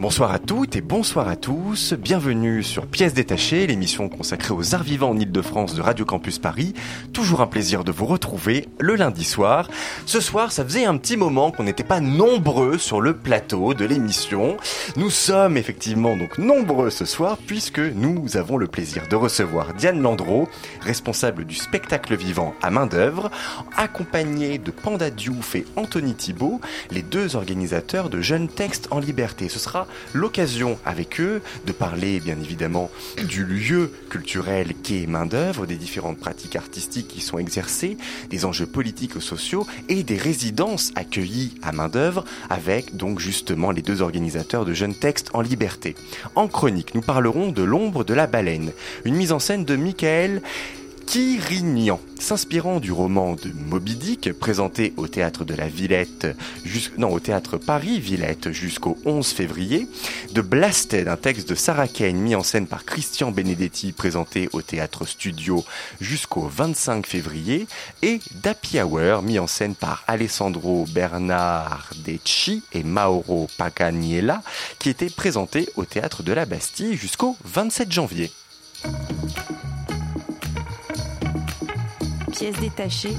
Bonsoir à toutes et bonsoir à tous. Bienvenue sur Pièces détachées, l'émission consacrée aux arts vivants en Ile-de-France de Radio Campus Paris. Toujours un plaisir de vous retrouver le lundi soir. Ce soir, ça faisait un petit moment qu'on n'était pas nombreux sur le plateau de l'émission. Nous sommes effectivement donc nombreux ce soir puisque nous avons le plaisir de recevoir Diane Landreau, responsable du spectacle vivant à main d'œuvre, accompagnée de Panda Diouf et Anthony Thibault, les deux organisateurs de Jeunes Textes en Liberté. Ce sera l'occasion avec eux de parler bien évidemment du lieu culturel qu'est main d'œuvre, des différentes pratiques artistiques qui sont exercées, des enjeux politiques ou sociaux et des résidences accueillies à main d'œuvre avec donc justement les deux organisateurs de Jeunes Textes en Liberté. En chronique, nous parlerons de l'ombre de la baleine, une mise en scène de Michael Quirignan, s'inspirant du roman de Moby Dick, présenté au théâtre de la Villette, non, au théâtre Paris Villette jusqu'au 11 février, de Blasted, un texte de Sarah Kane mis en scène par Christian Benedetti, présenté au théâtre Studio jusqu'au 25 février, et d'Happy Hour, mis en scène par Alessandro Bernardeschi et Mauro Pacaniella, qui était présenté au théâtre de la Bastille jusqu'au 27 janvier. Pièces détachées,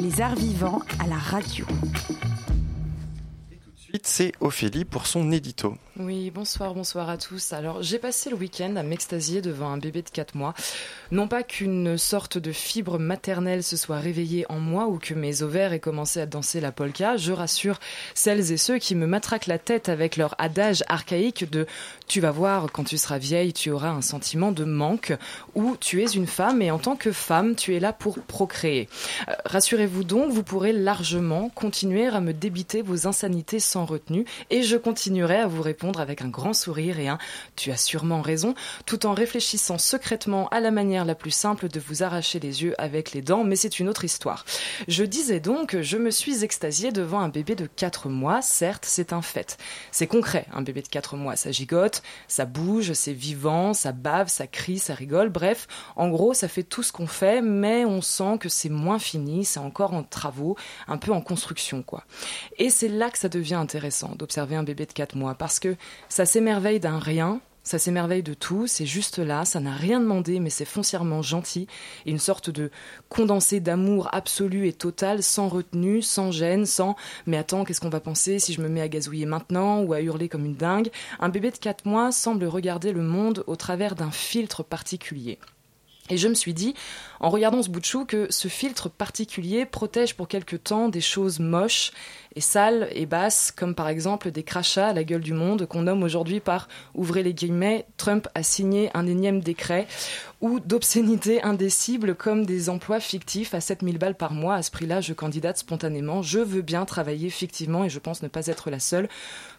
les arts vivants à la radio. Ensuite, c'est Ophélie pour son édito. Oui, bonsoir, bonsoir à tous. Alors, j'ai passé le week-end à m'extasier devant un bébé de 4 mois. Non pas qu'une sorte de fibre maternelle se soit réveillée en moi ou que mes ovaires aient commencé à danser la polka, je rassure celles et ceux qui me matraquent la tête avec leur adage archaïque de tu vas voir, quand tu seras vieille, tu auras un sentiment de manque ou tu es une femme et en tant que femme, tu es là pour procréer. Euh, Rassurez-vous donc, vous pourrez largement continuer à me débiter vos insanités sans retenue et je continuerai à vous répondre avec un grand sourire et un tu as sûrement raison, tout en réfléchissant secrètement à la manière la plus simple de vous arracher les yeux avec les dents, mais c'est une autre histoire. Je disais donc, je me suis extasiée devant un bébé de 4 mois, certes, c'est un fait. C'est concret, un bébé de 4 mois, ça gigote, ça bouge, c'est vivant, ça bave, ça crie, ça rigole, bref, en gros, ça fait tout ce qu'on fait, mais on sent que c'est moins fini, c'est encore en travaux, un peu en construction, quoi. Et c'est là que ça devient intéressant d'observer un bébé de 4 mois, parce que ça s'émerveille d'un rien, ça s'émerveille de tout, c'est juste là, ça n'a rien demandé, mais c'est foncièrement gentil, et une sorte de condensé d'amour absolu et total, sans retenue, sans gêne, sans mais attends, qu'est-ce qu'on va penser si je me mets à gazouiller maintenant ou à hurler comme une dingue? Un bébé de 4 mois semble regarder le monde au travers d'un filtre particulier. Et je me suis dit, en regardant ce bout de chou, que ce filtre particulier protège pour quelque temps des choses moches et sales et basses, comme par exemple des crachats à la gueule du monde qu'on nomme aujourd'hui par, ouvrez les guillemets, Trump a signé un énième décret, ou d'obscénités indécibles comme des emplois fictifs à 7000 balles par mois. À ce prix-là, je candidate spontanément. Je veux bien travailler fictivement et je pense ne pas être la seule.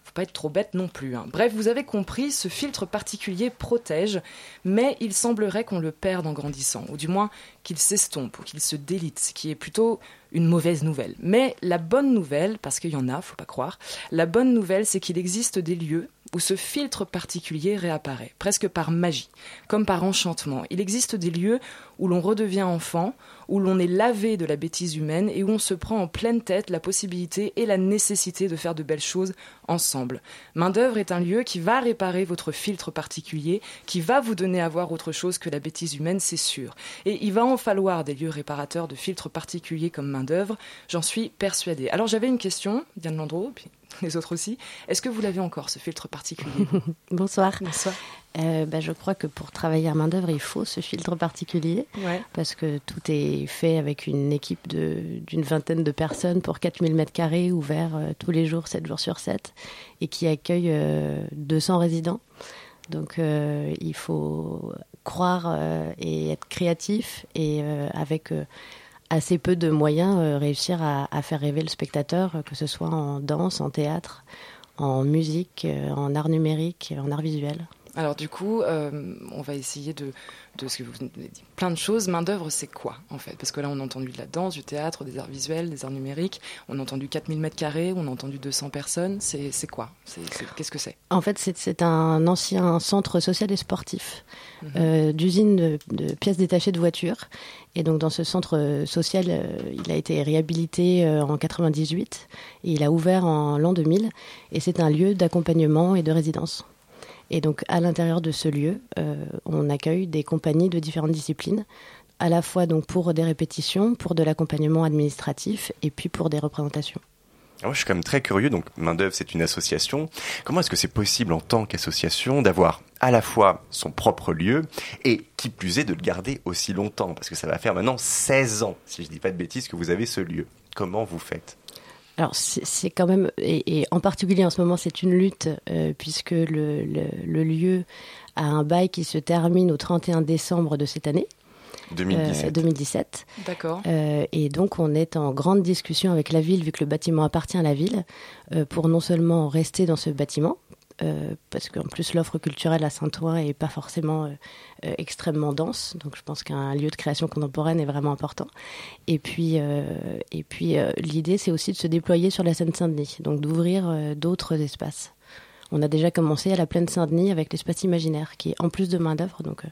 Faut pas être trop bête non plus. hein. Bref, vous avez compris, ce filtre particulier protège, mais il semblerait qu'on le perde en grandissant, ou du moins qu'il s'estompe ou qu'il se délite, ce qui est plutôt une mauvaise nouvelle. Mais la bonne nouvelle, parce qu'il y en a, faut pas croire, la bonne nouvelle, c'est qu'il existe des lieux où ce filtre particulier réapparaît, presque par magie, comme par enchantement. Il existe des lieux où l'on redevient enfant, où l'on est lavé de la bêtise humaine et où on se prend en pleine tête la possibilité et la nécessité de faire de belles choses ensemble. Main d'œuvre est un lieu qui va réparer votre filtre particulier, qui va vous donner à voir autre chose que la bêtise humaine, c'est sûr. Et il va en falloir des lieux réparateurs de filtres particuliers comme main d'œuvre, j'en suis persuadée. Alors j'avais une question, Diane Landreau, puis les autres aussi. Est-ce que vous l'avez encore, ce filtre particulier Bonsoir. Bonsoir. Euh, bah, je crois que pour travailler à main d'œuvre, il faut ce filtre particulier Ouais. parce que tout est fait avec une équipe d'une vingtaine de personnes pour 4000 mètres carrés, ouvert euh, tous les jours, 7 jours sur 7, et qui accueille euh, 200 résidents. Donc euh, il faut croire euh, et être créatif et avec assez peu de moyens euh, réussir à, faire rêver le spectateur, euh, que ce soit en danse, en théâtre, en musique, euh, en art numérique, en art visuel. Alors du coup, euh, on va essayer de, de ce que vous avez dit, plein de choses. Main d'œuvre, c'est quoi en fait? Parce que là, on a entendu de la danse, du théâtre, des arts visuels, des arts numériques. On a entendu 4000 mètres carrés, on a entendu 200 personnes. C'est quoi? Qu'est-ce que c'est? En fait, c'est un ancien centre social et sportif mhm. euh, d'usine de, de, pièces détachées de voitures. Et donc dans ce centre social, euh, il a été réhabilité en 98 et il a ouvert en l'an 2000. Et c'est un lieu d'accompagnement et de résidence. Et donc, à l'intérieur de ce lieu, euh, on accueille des compagnies de différentes disciplines, à la fois donc pour des répétitions, pour de l'accompagnement administratif et puis pour des représentations. Ah je suis quand même très curieux. Donc, Main d'œuvre, c'est une association. Comment est-ce que c'est possible en tant qu'association d'avoir à la fois son propre lieu et, qui plus est, de le garder aussi longtemps? Parce que ça va faire maintenant 16 ans, si je ne dis pas de bêtises, que vous avez ce lieu. Comment vous faites? Alors c'est quand même, et, en particulier en ce moment, c'est une lutte, euh, puisque le, lieu a un bail qui se termine au 31 décembre de cette année. 2017. 2017. Euh, D'accord. Euh, et donc on est en grande discussion avec la ville, vu que le bâtiment appartient à la ville, pour non seulement rester dans ce bâtiment, euh, parce qu'en plus l'offre culturelle à Saint-Ouen est pas forcément euh, euh, extrêmement dense, donc je pense qu'un lieu de création contemporaine est vraiment important. Et puis, et puis l'idée c'est aussi de se déployer sur la Seine-Saint-Denis, donc d'ouvrir d'autres espaces. On a déjà commencé à la plaine Saint-Denis avec l'espace imaginaire, qui en plus de main d'œuvre, donc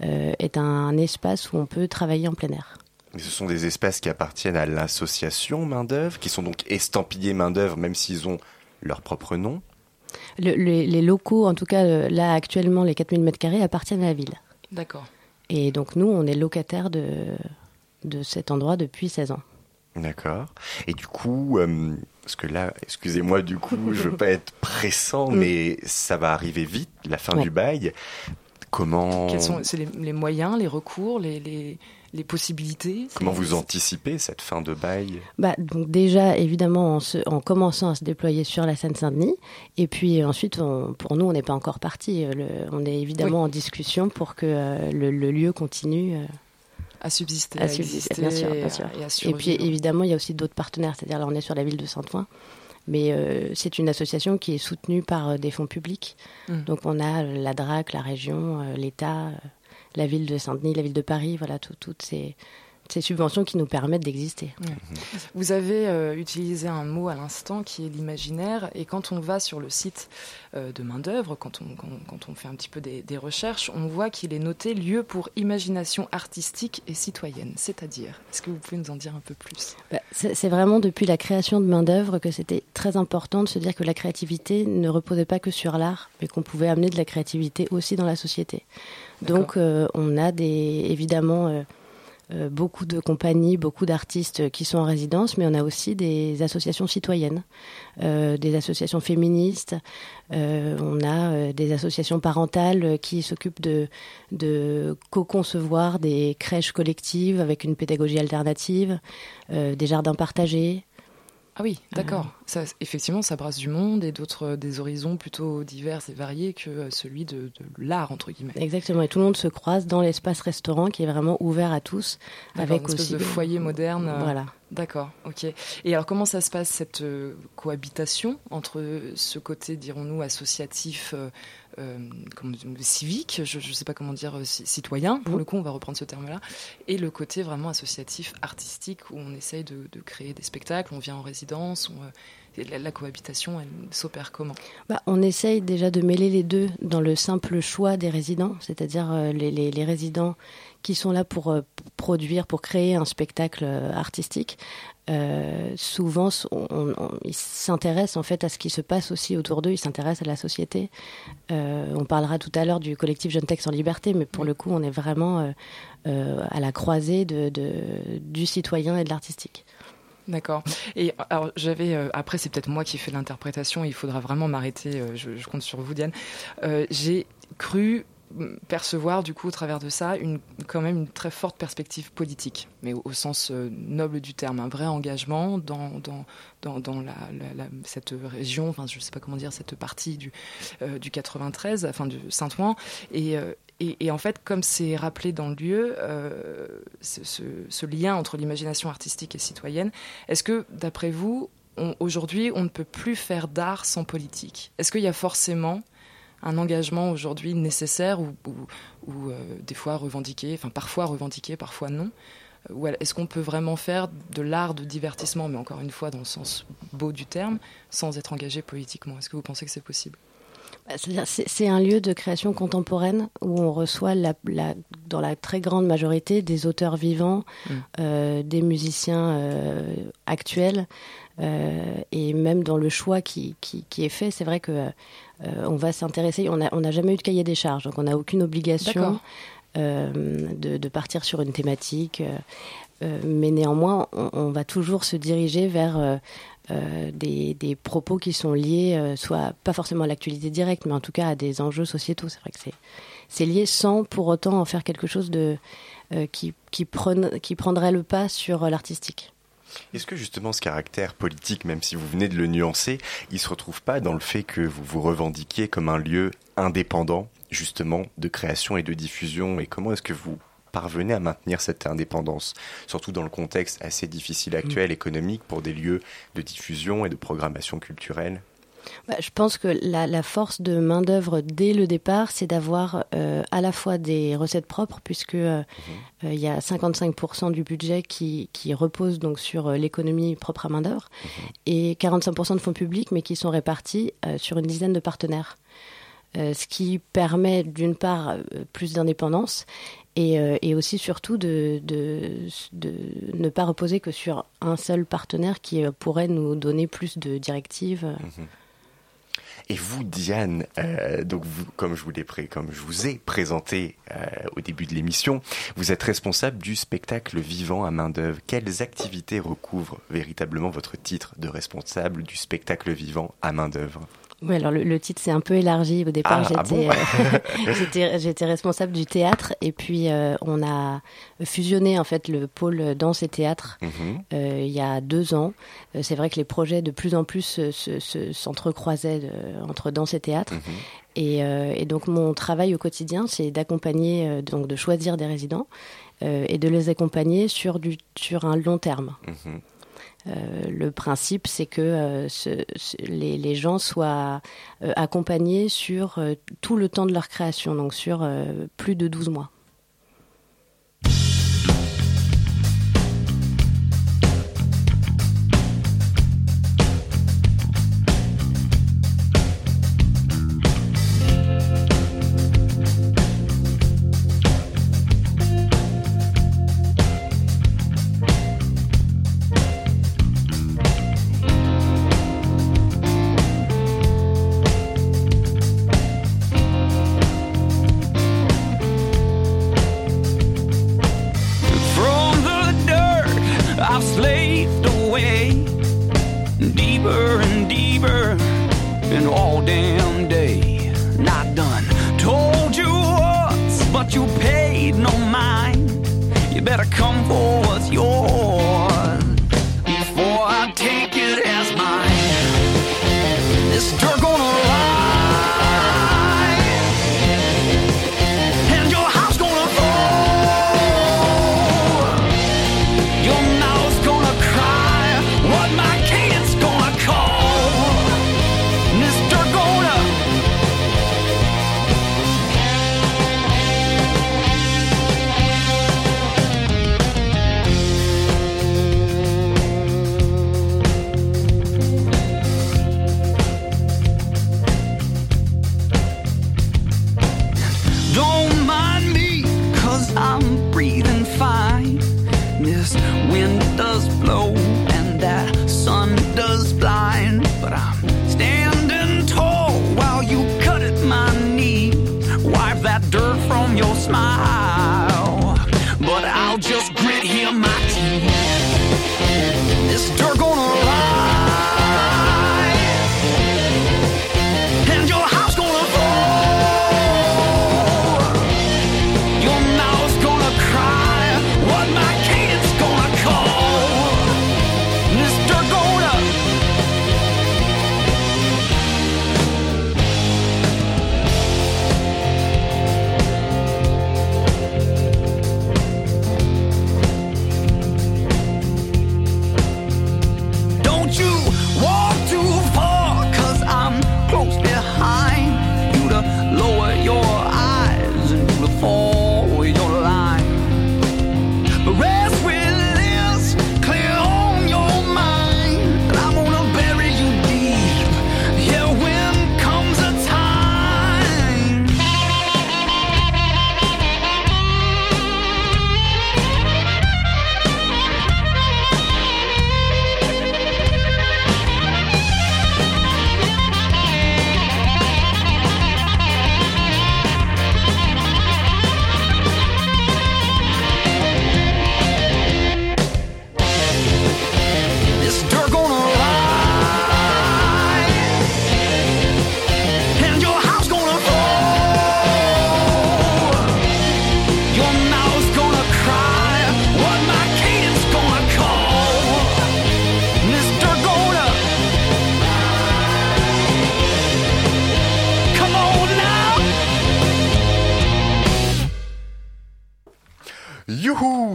est un espace où on peut travailler en plein air. ce sont des espaces qui appartiennent à l'association main d'œuvre, qui sont donc estampillés main d'œuvre, même s'ils ont leur propre nom les locaux, en tout cas euh, là actuellement, les 4000 m2 appartiennent à la ville. D'accord. Et donc nous, on est locataire de, de cet endroit depuis 16 ans. D'accord. Et du coup, euh, parce que là, excusez-moi, du coup, je veux pas être pressant, mm. mais ça va arriver vite, la fin du bail. Comment Quels sont les, moyens, les recours, les les possibilités. Comment vous anticipez cette fin de bail? Bah, donc Déjà, évidemment, en, en, commençant à se déployer sur la Seine-Saint-Denis. Et puis ensuite, pour nous, on n'est pas encore parti. on est évidemment en discussion pour que euh, le, lieu continue. Euh, à subsister, à, subsister, bien sûr, bien sûr. Et, puis évidemment, il y a aussi d'autres partenaires. C'est-à-dire là, on est sur la ville de Saint-Ouen. Mais euh, c'est une association qui est soutenue par des fonds publics. Mmh. Donc on a la DRAC, la région, l'État, la ville de Saint-Denis, la ville de Paris, voilà, toutes ces, subventions qui nous permettent d'exister. Vous avez euh, utilisé un mot à l'instant qui est l'imaginaire, et quand on va sur le site euh, de main-d'œuvre, quand on, quand, on fait un petit peu des, recherches, on voit qu'il est noté lieu pour imagination artistique et citoyenne. C'est-à-dire, est-ce que vous pouvez nous en dire un peu plus? Bah, C'est vraiment depuis la création de main-d'œuvre que c'était très important de se dire que la créativité ne reposait pas que sur l'art, mais qu'on pouvait amener de la créativité aussi dans la société. Donc euh, on a des, évidemment euh, euh, beaucoup de compagnies, beaucoup d'artistes qui sont en résidence, mais on a aussi des associations citoyennes, des associations féministes, on a des associations parentales qui s'occupent de, de co-concevoir des crèches collectives avec une pédagogie alternative, des jardins partagés. Ah oui, d'accord. Ça, effectivement, ça brasse du monde et d'autres des horizons plutôt divers et variés que euh, celui de, l'art entre guillemets. Exactement. Et tout le monde se croise dans l'espace restaurant qui est vraiment ouvert à tous, avec une aussi de foyer moderne. Euh, voilà. D'accord. Ok. Et alors, comment ça se passe cette euh, cohabitation entre ce côté, dirons-nous, associatif euh, civique, je ne sais pas comment dire, euh, citoyen, pour le coup, on va reprendre ce terme-là, et le côté vraiment associatif, artistique, où on essaye de, créer des spectacles, on vient en résidence, euh, la, cohabitation, elle s'opère comment? Bah, On essaye déjà de mêler les deux dans le simple choix des résidents, c'est-à-dire les, résidents qui sont là pour produire, pour créer un spectacle artistique, euh, souvent ils s'intéressent en fait à ce qui se passe aussi autour d'eux, ils s'intéressent à la société. Euh, on parlera tout à l'heure du collectif Jeune Texte en Liberté, mais pour le coup, on est vraiment euh, à la croisée de, du citoyen et de l'artistique. D'accord. Et alors j'avais après c'est peut-être moi qui fais l'interprétation. Il faudra vraiment m'arrêter. Je, je, compte sur vous, Diane. J'ai cru percevoir du coup au travers de ça une, quand même une très forte perspective politique, mais au, sens euh, noble du terme, un vrai engagement dans, dans, dans, dans la, cette région, enfin je ne sais pas comment dire, cette partie du, euh, du 93, enfin du Saint-Ouen, euh, et, et, en fait, comme c'est rappelé dans le lieu, ce, ce, lien entre l'imagination artistique et citoyenne, est-ce que, d'après vous, aujourd'hui, on ne peut plus faire d'art sans politique? Est-ce qu'il y a forcément un engagement aujourd'hui nécessaire ou, ou, euh, des fois revendiqué, enfin parfois revendiqué, parfois non. Ou est-ce qu'on peut vraiment faire de l'art de divertissement, mais encore une fois dans le sens beau du terme, sans être engagé politiquement? Est-ce que vous pensez que c'est possible? Bah, c'est un lieu de création contemporaine où on reçoit la, dans la très grande majorité des auteurs vivants, mm. euh, des musiciens euh, actuels, euh, et même dans le choix qui, qui, est fait, c'est vrai que on va s'intéresser. On n'a on jamais eu de cahier des charges, donc on n'a aucune obligation de, de, partir sur une thématique. mais néanmoins, on, on, va toujours se diriger vers euh, des, propos qui sont liés, euh, soit pas forcément à l'actualité directe, mais en tout cas à des enjeux sociétaux. C'est vrai que c'est lié sans pour autant en faire quelque chose de, euh, qui, qui, qui prendrait le pas sur l'artistique. Est-ce que justement ce caractère politique, même si vous venez de le nuancer, il se retrouve pas dans le fait que vous vous revendiquiez comme un lieu indépendant, justement, de création et de diffusion? Et comment est-ce que vous parvenez à maintenir cette indépendance, surtout dans le contexte assez difficile actuel mm. économique pour des lieux de diffusion et de programmation culturelle? Bah, je pense que la, force de main-d'œuvre dès le départ, c'est d'avoir euh, à la fois des recettes propres, puisque euh, mm-hmm. euh, il y a 55% du budget qui, qui, repose donc sur l'économie propre à main-d'œuvre, mm-hmm. et 45% de fonds publics, mais qui sont répartis sur une dizaine de partenaires. ce qui permet d'une part plus d'indépendance euh, et, aussi surtout de, de, ne pas reposer que sur un seul partenaire qui pourrait nous donner plus de directives. Mhm. Et vous, Diane, euh, donc vous, comme je vous comme je vous ai présenté au début de l'émission, vous êtes responsable du spectacle vivant à main d'œuvre. Quelles activités recouvrent véritablement votre titre de responsable du spectacle vivant à main d'œuvre oui, alors le, titre s'est un peu élargi. Au départ, ah, ah j'étais, j'étais, responsable du théâtre et puis euh, on a fusionné en fait le pôle danse et théâtre mhm. euh, il y a deux ans. Euh, c'est vrai que les projets de plus en plus s'entrecroisaient se, entre danse et théâtre. Mhm. Et, et, donc mon travail au quotidien, c'est d'accompagner, donc de choisir des résidents et de les accompagner sur, du, sur un long terme. Mhm. Euh, le principe, c'est que euh, les, gens soient euh, accompagnés sur tout le temps de leur création, donc sur plus de 12 mois.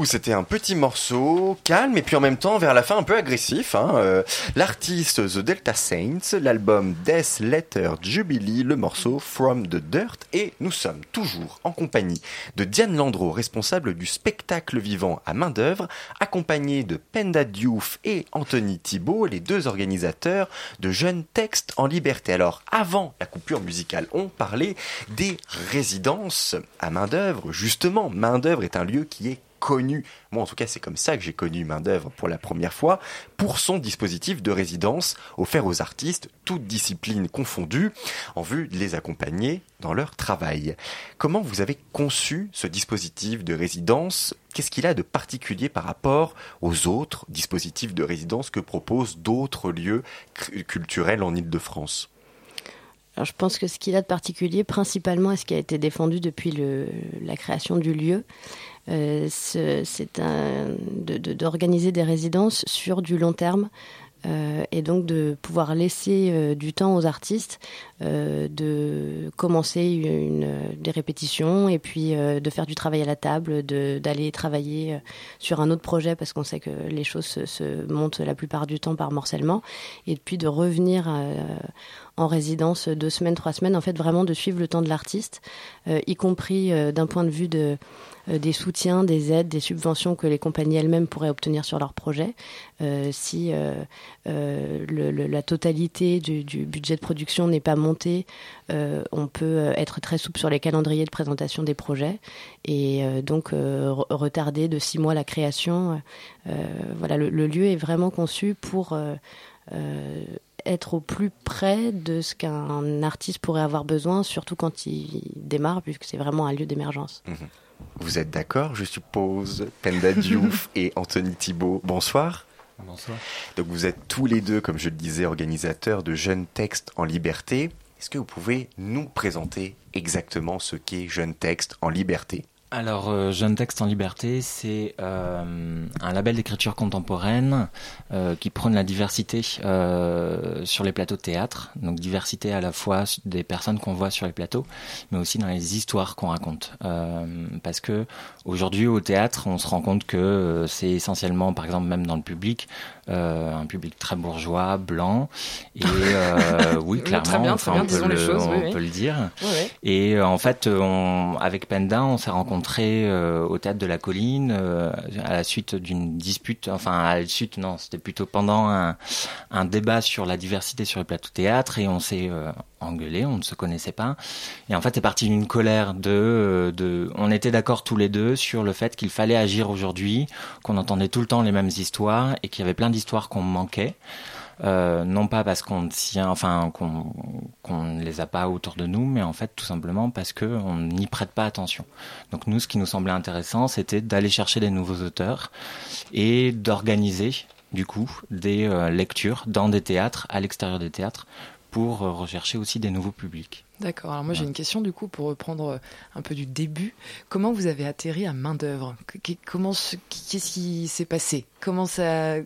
C'était un petit morceau calme et puis en même temps vers la fin un peu agressif. Hein. Euh, L'artiste The Delta Saints, l'album Death Letter Jubilee, le morceau From the Dirt et nous sommes toujours en compagnie de Diane Landreau, responsable du spectacle vivant à main d'œuvre, accompagnée de Penda Diouf et Anthony Thibault, les deux organisateurs de Jeunes Textes en Liberté. Alors avant la coupure musicale, on parlait des résidences à main d'œuvre. Justement, main d'œuvre est un lieu qui qui est connu, moi en tout cas c'est comme ça que j'ai connu main d'œuvre pour la première fois, pour son dispositif de résidence offert aux artistes, toutes disciplines confondues, en vue de les accompagner dans leur travail. Comment vous avez conçu ce dispositif de résidence? Qu'est-ce qu'il a de particulier par rapport aux autres dispositifs de résidence que proposent d'autres lieux culturels en Ile-de-France alors, je pense que ce qu'il a de particulier, principalement, et ce qui a été défendu depuis la création du lieu, c'est d'organiser des résidences sur du long terme. Euh, et donc de pouvoir laisser euh, du temps aux artistes de commencer une, des répétitions et puis de faire du travail à la table, d'aller travailler sur un autre projet parce qu'on sait que les choses se, se, montent la plupart du temps par morcellement et puis de revenir en résidence deux semaines, trois semaines, en fait vraiment de suivre le temps de l'artiste, y compris d'un point de vue de euh, des soutiens, des aides, des subventions que les compagnies elles-mêmes pourraient obtenir sur leurs projets. Euh, si euh, la totalité du, budget de production n'est pas montée, on peut être très souple sur les calendriers de présentation des projets et donc retarder de six mois la création. voilà, le, lieu est vraiment conçu pour être au plus près de ce qu'un artiste pourrait avoir besoin, surtout quand il démarre, puisque c'est vraiment un lieu d'émergence. Mmh. Vous êtes d'accord, je suppose, Penda Diouf et Anthony Thibault. Bonsoir. Bonsoir. Donc vous êtes tous les deux, comme je le disais, organisateurs de Jeunes Textes en Liberté. Est-ce que vous pouvez nous présenter exactement ce qu'est Jeunes Textes en Liberté? Alors, euh, Jeune Texte en Liberté, c'est euh, un label d'écriture contemporaine euh, qui prône la diversité sur les plateaux de théâtre. Donc, diversité à la fois des personnes qu'on voit sur les plateaux, mais aussi dans les histoires qu'on raconte. parce que aujourd'hui, au théâtre, on se rend compte que c'est essentiellement, par exemple, même dans le public, un public très bourgeois, blanc. Et oui, clairement, on, peut, le, dire. Et en fait, on, avec Penda, on s'est euh, au théâtre de la Colline euh, à la suite d'une dispute, enfin à la suite, non, c'était plutôt pendant un, un, débat sur la diversité sur le plateau théâtre et on s'est euh, engueulé, on ne se connaissait pas. Et en fait, c'est parti d'une colère de, de, on était d'accord tous les deux sur le fait qu'il fallait agir aujourd'hui, qu'on entendait tout le temps les mêmes histoires et qu'il y avait plein d'histoires qu'on manquait. Euh, non pas parce qu'on tient, enfin qu'on ne les a pas autour de nous, mais en fait tout simplement parce qu'on n'y prête pas attention. Donc nous, ce qui nous semblait intéressant, c'était d'aller chercher des nouveaux auteurs et d'organiser du coup des euh, lectures dans des théâtres, à l'extérieur des théâtres, pour euh, rechercher aussi des nouveaux publics. D'accord. Alors moi j'ai une question du coup pour reprendre euh, un peu du début. Comment vous avez atterri à main d'œuvre Comment qu'est-ce qui s'est passé? Comment ça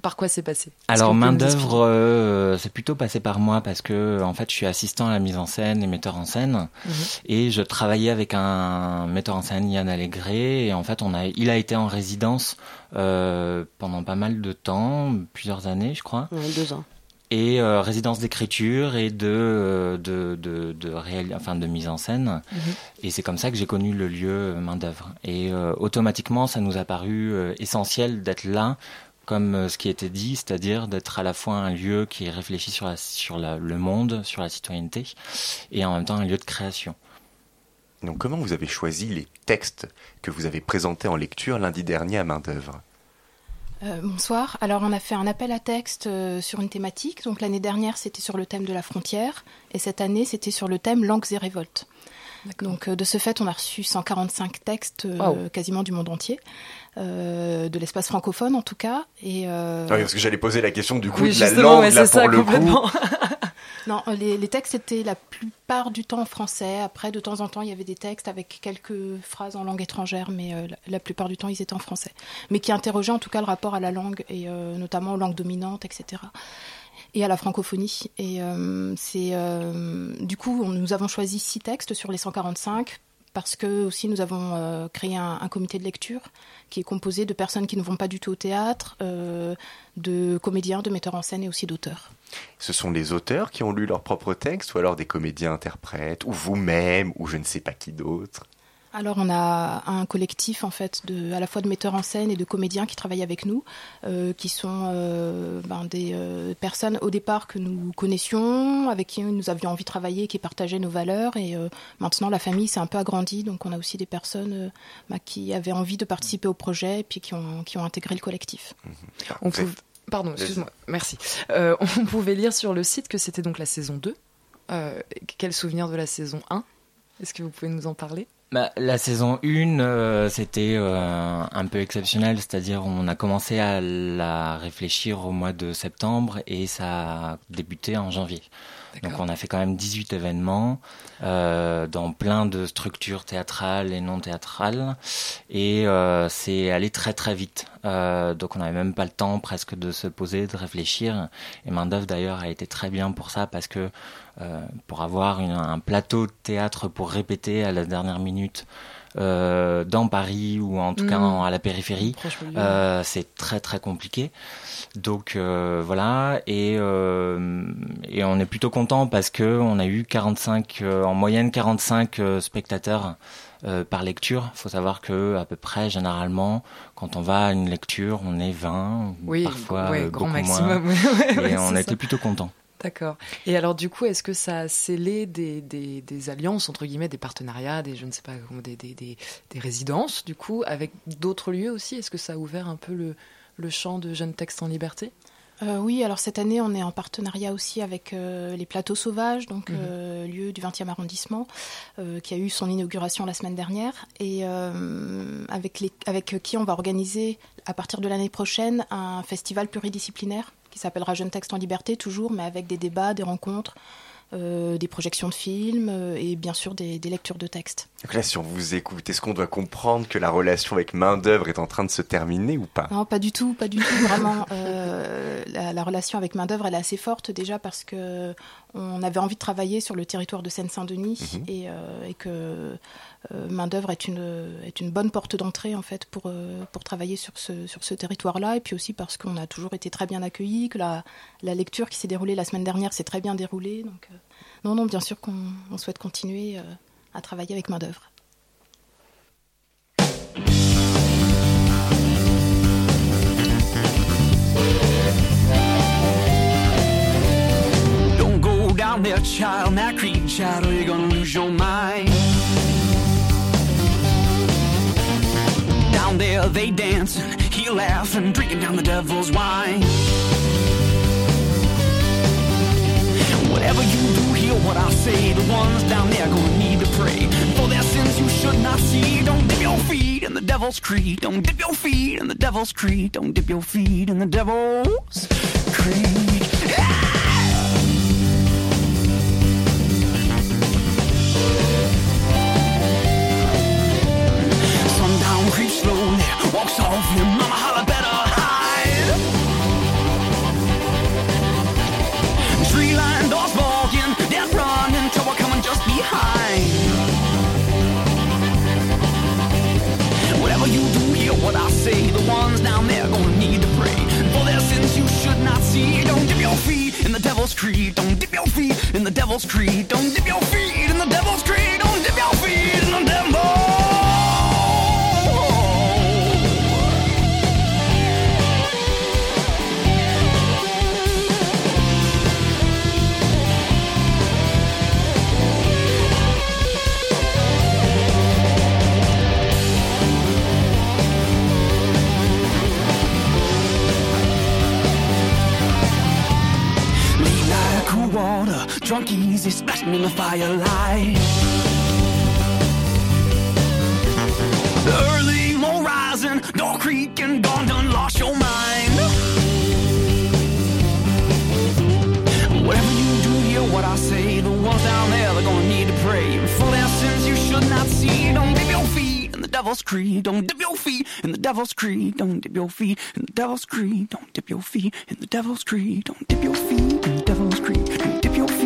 Par quoi c'est passé? Alors main d'œuvre, euh, c'est plutôt passé par moi parce que en fait je suis assistant à la mise en scène et metteur en scène mhm. et je travaillais avec un metteur en scène Yann Allégret et en fait on a il a été en résidence euh, pendant pas mal de temps, plusieurs années je crois. deux ans et euh, résidence d'écriture et de euh, de de, de, enfin de mise en scène mhm. et c'est comme ça que j'ai connu le lieu euh, main d'œuvre et automatiquement ça nous a paru essentiel d'être là comme ce qui était dit, c'est-à-dire d'être à la fois un lieu qui réfléchit sur, la, sur la, le monde, sur la citoyenneté, et en même temps un lieu de création. Donc comment vous avez choisi les textes que vous avez présentés en lecture lundi dernier à main d'œuvre euh, bonsoir. Alors, on a fait un appel à texte euh, sur une thématique. Donc, l'année dernière, c'était sur le thème de la frontière. Et cette année, c'était sur le thème langues et révoltes. Donc, euh, de ce fait, on a reçu 145 textes quasiment du monde entier. de l'espace francophone en tout cas. Et ah oui, parce que j'allais poser la question du coup de la langue là, pour le coup. Non, les, textes étaient la plupart du temps en français. Après, de temps en temps, il y avait des textes avec quelques phrases en langue étrangère, mais euh, la, plupart du temps, ils étaient en français. Mais qui interrogeaient en tout cas le rapport à la langue, et euh, notamment aux langues dominantes, etc. Et à la francophonie. Et euh, c'est du coup, nous avons choisi six textes sur les 145 parce que aussi nous avons créé un, comité de lecture qui est composé de personnes qui ne vont pas du tout au théâtre, de comédiens, de metteurs en scène et aussi d'auteurs. Ce sont les auteurs qui ont lu leurs propres textes ou alors des comédiens interprètes ou vous-même ou je ne sais pas qui d'autre? Alors on a un collectif en fait de, à la fois de metteurs en scène et de comédiens qui travaillent avec nous, euh, qui sont euh, ben, des euh, personnes au départ que nous connaissions, avec qui nous avions envie de travailler, qui partageaient nos valeurs. Et maintenant la famille s'est un peu agrandie, donc on a aussi des personnes ben, qui avaient envie de participer au projet et puis qui ont, qui ont intégré le collectif. On Pardon, excuse-moi, merci. on pouvait lire sur le site que c'était donc la saison 2. quel souvenir de la saison 1 Est-ce que vous pouvez nous en parler? Bah, la saison 1, euh, c'était euh, un peu exceptionnel, c'est-à-dire on a commencé à la réfléchir au mois de septembre et ça a débuté en janvier. Donc on a fait quand même 18 événements euh, dans plein de structures théâtrales et non théâtrales et euh, c'est allé très très vite. Euh, donc on n'avait même pas le temps presque de se poser, de réfléchir. Et Main d'ailleurs a été très bien pour ça parce que euh, pour avoir un plateau de théâtre pour répéter à la dernière minute euh, dans Paris ou en tout cas mm. à la périphérie, euh, c'est très très compliqué. Donc euh, voilà, et, euh, et on est plutôt content parce que on a eu 45, euh, en moyenne 45 spectateurs par lecture. Il faut savoir que à peu près, généralement, quand on va à une lecture, on est 20, oui, parfois beaucoup grand maximum. moins. et on a été plutôt content. D'accord. Et alors du coup, est-ce que ça a scellé des, des, des, alliances, entre guillemets, des partenariats, des, je ne sais pas, des, des, des résidences, du coup, avec d'autres lieux aussi? Est-ce que ça a ouvert un peu le, le champ de jeunes textes en liberté? Euh, oui, alors cette année, on est en partenariat aussi avec euh, les Plateaux Sauvages, donc mhm. euh, lieu du 20e arrondissement, qui a eu son inauguration la semaine dernière, et avec, les, avec qui on va organiser à partir de l'année prochaine un festival pluridisciplinaire qui s'appellera Jeunes Textes en Liberté, toujours, mais avec des débats, des rencontres. Euh, des projections de films euh, et bien sûr des, lectures de textes. Donc là, si on vous écoute, est-ce qu'on doit comprendre que la relation avec main d'œuvre est en train de se terminer ou pas? Non, pas du tout, pas du tout. Vraiment, euh, la, relation avec main d'œuvre elle est assez forte déjà parce que on avait envie de travailler sur le territoire de Seine-Saint-Denis mhm. et, et, que euh, main d'œuvre est une est une bonne porte d'entrée en fait pour euh, pour travailler sur ce sur ce territoire-là et puis aussi parce qu'on a toujours été très bien accueillis, que la la lecture qui s'est déroulée la semaine dernière s'est très bien déroulée. Donc euh, non non bien sûr qu'on souhaite continuer à travailler avec main d'œuvre. Down there, child, that creep child, or you're gonna lose your mind. Down there they dance and he laughing, drinking down the devil's wine. Whatever you do, hear what I say. The ones down there gonna need to pray for their sins you should not see. Don't dip your feet in the devil's creed. Don't dip your feet in the devil's creed. Don't dip your feet in the devil's creed. Walks off him. Mama holla better hide. Tree line doors walking, they're running, trouble coming just behind. Whatever you do, hear what I say. The ones down there gonna need to pray for their sins you should not see. Don't dip your feet in the devil's creed. Don't dip your feet in the devil's creed. Don't dip your feet in the devil's creed. Don't dip your feet in the devil's drunk easy, splashing in the firelight. Early moon rising, door creaking, gone done lost your mind. Whatever you do, hear what I say. The ones down there, they're gonna need to pray for their sins you should not see. Don't dip your feet in the devil's creed. Don't dip your feet in the devil's creed. Don't dip your feet in the devil's creed. Don't dip your feet in the devil's creed. Don't dip your feet in the devil's creed. Don't dip your feet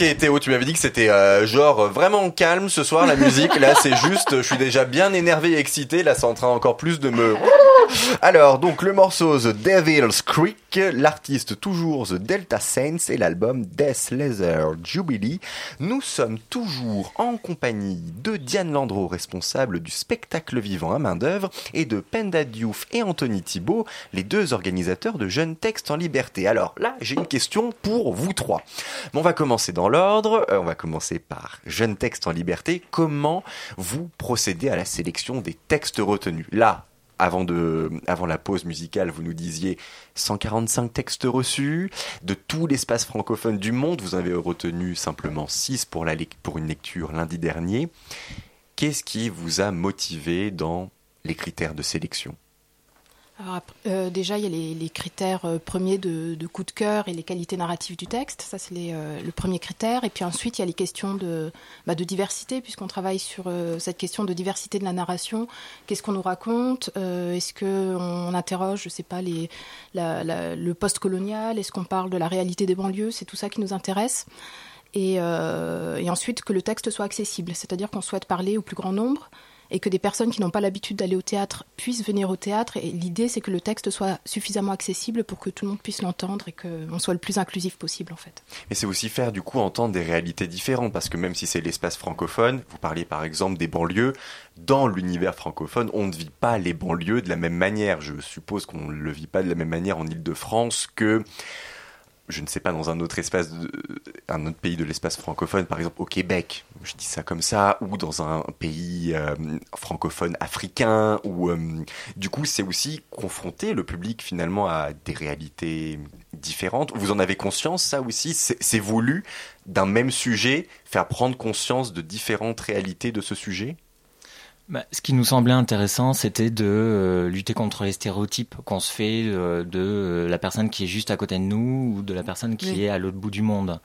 Ok Théo, tu m'avais dit que c'était euh, genre vraiment calme ce soir la musique. Là c'est juste, je suis déjà bien énervé et excité. Là c'est en train encore plus de me. Alors donc le morceau The Devil's Creek, l'artiste toujours The Delta Saints et l'album Death Leather Jubilee. Nous sommes toujours en compagnie de Diane Landreau, responsable du spectacle vivant à main d'œuvre, et de Penda Diouf et Anthony Thibault, les deux organisateurs de Jeunes Textes en Liberté. Alors là, j'ai une question pour vous trois. on va commencer dans l'ordre. Euh, on va commencer par Jeunes Textes en Liberté. Comment vous procédez à la sélection des textes retenus? Là, avant, de, la pause musicale, vous nous disiez 145 textes reçus. De tout l'espace francophone du monde, vous avez retenu simplement 6 pour, la, pour une lecture lundi dernier. Qu'est-ce qui vous a motivé dans les critères de sélection? Euh, déjà, il y a les, critères euh, premiers de, coup de cœur et les qualités narratives du texte. Ça, c'est euh, le premier critère. Et puis ensuite, il y a les questions de, bah, diversité, puisqu'on travaille sur cette question de diversité de la narration. Qu'est-ce qu'on nous raconte? Est-ce qu'on interroge, je sais pas, le post-colonial? Est-ce qu'on parle de la réalité des banlieues? C'est tout ça qui nous intéresse. Et ensuite, que le texte soit accessible, c'est-à-dire qu'on souhaite parler au plus grand nombre et que des personnes qui n'ont pas l'habitude d'aller au théâtre puissent venir au théâtre. Et l'idée, c'est que le texte soit suffisamment accessible pour que tout le monde puisse l'entendre et qu'on soit le plus inclusif possible, en fait. Mais c'est aussi faire, du coup, entendre des réalités différentes, parce que même si c'est l'espace francophone, vous parliez par exemple des banlieues, dans l'univers francophone, on ne vit pas les banlieues de la même manière. Je suppose qu'on ne le vit pas de la même manière en Ile-de-France que je ne sais pas, dans un autre espace, un autre pays de l'espace francophone, par exemple au Québec, je dis ça comme ça, ou dans un pays euh, francophone africain, ou euh, du coup c'est aussi confronter le public finalement à des réalités différentes. Vous en avez conscience, ça aussi, c'est voulu d'un même sujet, faire prendre conscience de différentes réalités de ce sujet? Bah, ce qui nous semblait intéressant, c'était de euh, lutter contre les stéréotypes qu'on se fait euh, de euh, la personne qui est juste à côté de nous ou de la personne qui est à l'autre bout du monde.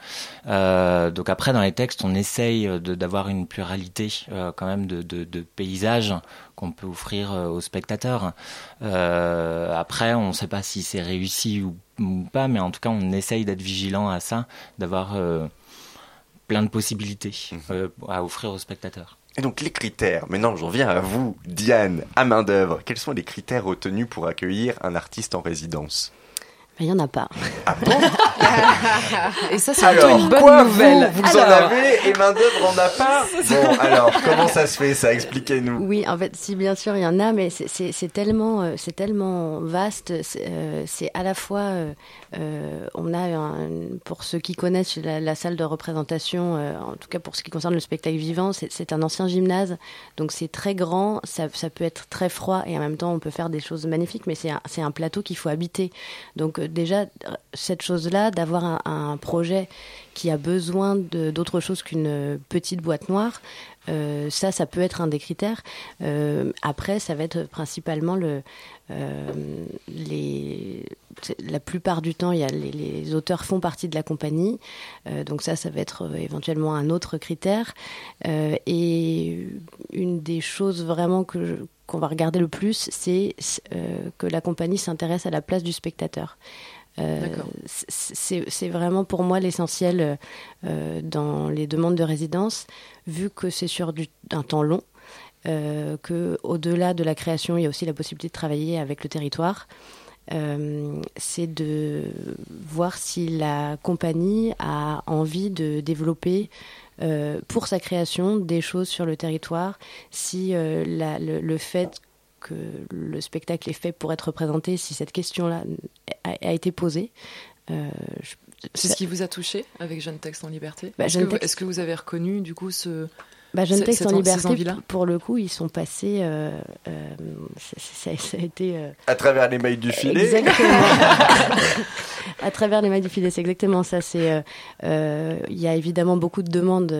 donc après, dans les textes, on essaye d'avoir une pluralité quand même de, de, de paysages qu'on peut offrir aux spectateurs. après, on ne sait pas si c'est réussi ou, ou, pas, mais en tout cas, on essaye d'être vigilant à ça, d'avoir plein de possibilités mmh. à offrir aux spectateurs. Et donc les critères, maintenant j'en viens à vous, Diane, à main d'œuvre. Quels sont les critères retenus pour accueillir un artiste en résidence? Il n'y en a pas. Ah bon Et ça, c'est plutôt une bonne nouvelle. Vous, vous en avez et main d'œuvre en a pas Bon, alors, comment ça se fait ça Expliquez-nous. Oui, en fait, si bien sûr il y en a, mais c'est tellement, euh, c'est tellement vaste. C'est euh, à la fois, euh, on a, pour ceux qui connaissent la, salle de représentation, en tout cas pour ce qui concerne le spectacle vivant, c'est un ancien gymnase, donc c'est très grand, ça, ça, peut être très froid et en même temps on peut faire des choses magnifiques, mais c'est un, un, plateau qu'il faut habiter. Donc déjà, cette chose-là, d'avoir un, projet qui a besoin d'autre chose qu'une petite boîte noire, euh, ça, ça peut être un des critères. Euh, après, ça va être principalement le, euh, les, la plupart du temps, a les, auteurs font partie de la compagnie, donc ça, ça va être éventuellement un autre critère. et une des choses vraiment que qu'on va regarder le plus, c'est que la compagnie s'intéresse à la place du spectateur. Euh, c'est vraiment pour moi l'essentiel euh, dans les demandes de résidence, vu que c'est sur du, un temps long, euh, que au-delà de la création, il y a aussi la possibilité de travailler avec le territoire. Euh, c'est de voir si la compagnie a envie de développer pour sa création des choses sur le territoire, si la, le, le, fait que le spectacle est fait pour être représenté, si cette question-là a, été posée. Euh, c'est ce qui vous a touché avec Jeune Texte en Liberté? Bah, Est-ce que, vous avez reconnu du coup ce, bah, Jeune Texte en Liberté, pour le coup, ils sont passés. Euh, euh, ça, a été. à travers les mailles du filet Exactement. à travers les mailles du filet, c'est exactement ça. C'est. Il y a évidemment beaucoup de demandes,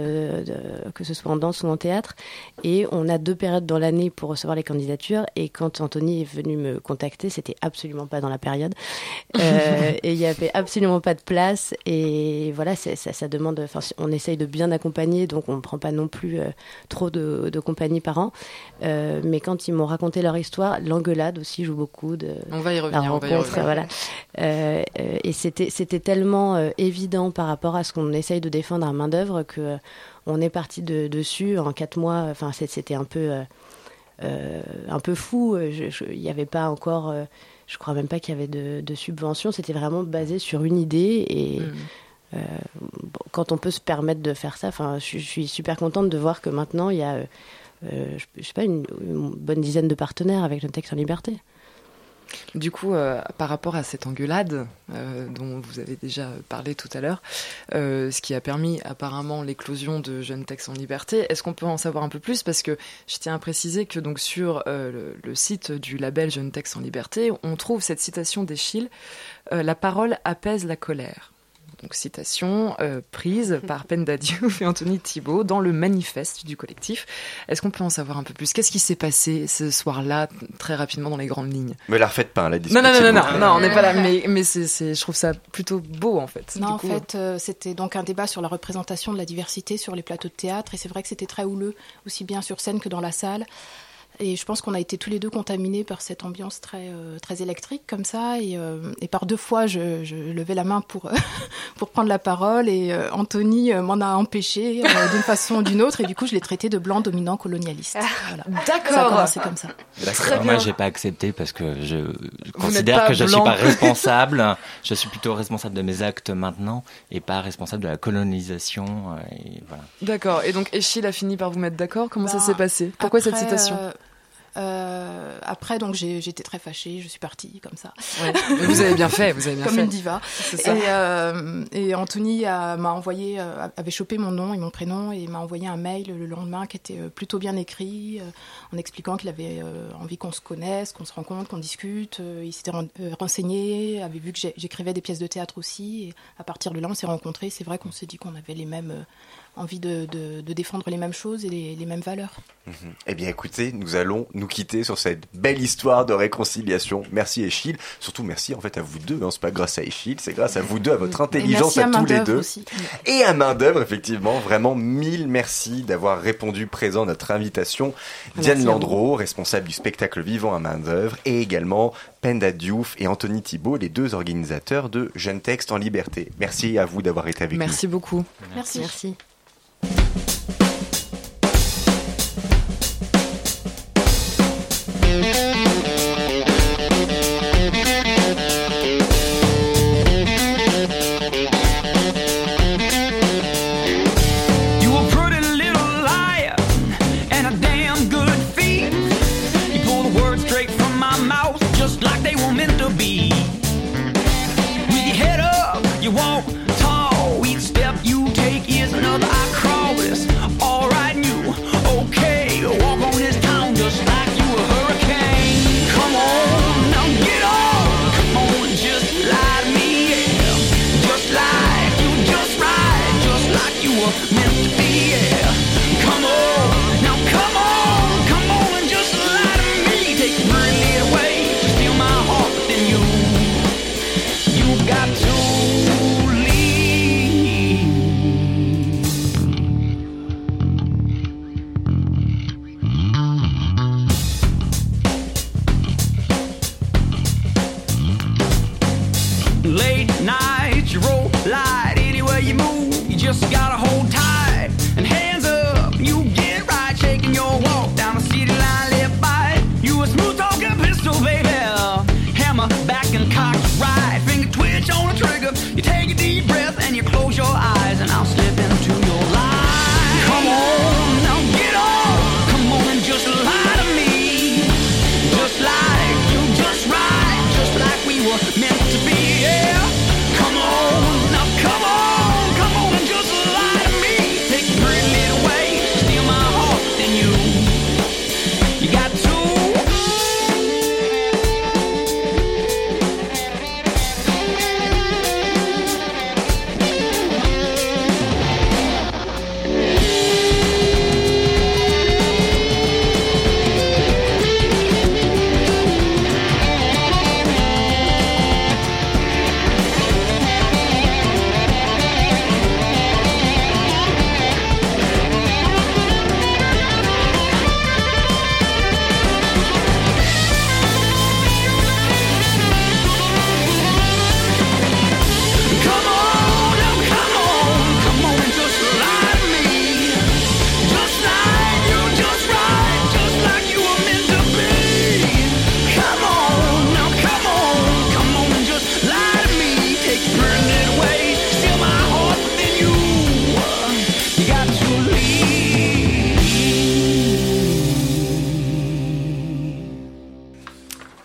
que ce soit en danse ou en théâtre. Et on a deux périodes dans l'année pour recevoir les candidatures. Et quand Anthony est venu me contacter, c'était absolument pas dans la période. et il y avait absolument pas de place. Et voilà, ça, ça demande. On essaye de bien accompagner, donc on ne prend pas non plus euh, trop de, compagnie par an. Euh, mais quand ils m'ont raconté leur histoire, l'engueulade aussi joue beaucoup. De, on va y revenir. La rencontre, voilà. Euh, et c'était c'était tellement euh, évident par rapport à ce qu'on essaye de défendre à main d'œuvre que euh, on est parti de, dessus en quatre mois. Enfin, c'était un peu un peu fou. Il n'y avait pas encore, je crois même pas qu'il y avait de, de subventions. C'était vraiment basé sur une idée et mm. Quand on peut se permettre de faire ça, enfin, je, suis super contente de voir que maintenant il y a je, sais pas, une, bonne dizaine de partenaires avec le texte en liberté. Du coup, euh, par rapport à cette engueulade euh, dont vous avez déjà parlé tout à l'heure, euh, ce qui a permis apparemment l'éclosion de Jeunes Textes en Liberté, est-ce qu'on peut en savoir un peu plus? Parce que je tiens à préciser que donc sur le, site du label Jeunes Textes en Liberté, on trouve cette citation d'Echille La parole apaise la colère donc citation euh, prise par Penda Diouf et Anthony Thibault dans le manifeste du collectif. Est-ce qu'on peut en savoir un peu plus? Qu'est-ce qui s'est passé ce soir-là, très rapidement dans les grandes lignes? Mais la refaites pas, la Non, non, non, non, non, on n'est pas là, mais, mais c'est, je trouve ça plutôt beau en fait. Non, en fait, euh, c'était donc un débat sur la représentation de la diversité sur les plateaux de théâtre, et c'est vrai que c'était très houleux, aussi bien sur scène que dans la salle. Et je pense qu'on a été tous les deux contaminés par cette ambiance très, euh, très électrique comme ça. Et, euh, et par deux fois, je, je, levais la main pour, pour prendre la parole. Et euh, Anthony m'en a empêché d'une façon ou d'une autre. Et du coup, je l'ai traité de blanc dominant colonialiste. Ah, voilà. D'accord. C'est comme ça. Très moi, j'ai pas accepté parce que je, considère que je suis pas responsable. je suis plutôt responsable de mes actes maintenant et pas responsable de la colonisation. Voilà. D'accord. Et donc, Echille a fini par vous mettre d'accord. Comment ça bah, s'est passé? Pourquoi cette citation? Euh, après, donc j'étais très fâchée, je suis partie comme ça. vous avez bien fait, vous avez bien comme fait. une diva. Et, euh, et, Anthony m'a envoyé, euh, avait chopé mon nom et mon prénom et m'a envoyé un mail le lendemain qui était plutôt bien écrit, en expliquant qu'il avait envie qu'on se connaisse, qu'on se rencontre, qu'on discute. il s'était renseigné, avait vu que j'écrivais des pièces de théâtre aussi. Et à partir de là, on s'est rencontrés. C'est vrai qu'on s'est dit qu'on avait les mêmes envie de, de, de, défendre les mêmes choses et les, les mêmes valeurs. Mhm. Eh bien écoutez, nous allons nous quitter sur cette belle histoire de réconciliation. Merci Échille, surtout merci en fait à vous deux, hein. c'est pas grâce à Échille, c'est grâce à vous deux, à votre intelligence à, tous les deux. Et à main d'œuvre effectivement, vraiment mille merci d'avoir répondu présent à notre invitation. Diane Landreau, responsable du spectacle vivant à main d'œuvre, et également Penda Diouf et Anthony Thibault, les deux organisateurs de Jeunes Textes en Liberté. Merci à vous d'avoir été avec nous. Merci beaucoup. Merci. merci.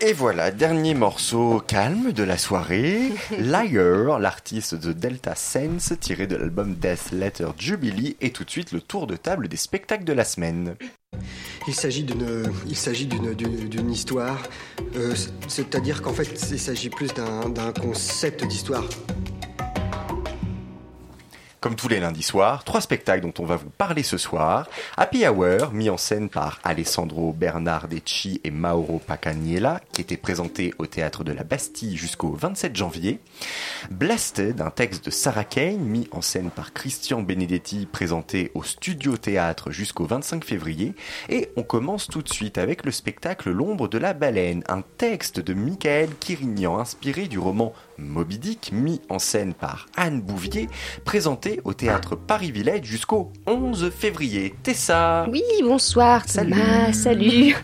Et voilà, dernier morceau calme de la soirée, Liar, l'artiste de Delta Sense, tiré de l'album Death Letter Jubilee, et tout de suite le tour de table des spectacles de la semaine. Il s'agit d'une, il s'agit d'une, d'une, histoire, euh, c'est-à-dire qu'en fait, il s'agit plus d'un, d'un concept d'histoire. Comme tous les lundis soirs, trois spectacles dont on va vous parler ce soir. Happy Hour, mis en scène par Alessandro Bernardeschi et Mauro Pacaniela, qui était présenté au théâtre de la Bastille jusqu'au 27 janvier. Blasted, un texte de Sarah Kane, mis en scène par Christian Benedetti, présenté au Studio Théâtre jusqu'au 25 février. Et on commence tout de suite avec le spectacle L'ombre de la baleine, un texte de Michael Quirignan inspiré du roman Moby Dick, mis en scène par Anne Bouvier, présenté au théâtre Paris Villette jusqu'au 11 février. Tessa Oui, bonsoir Thomas, salut,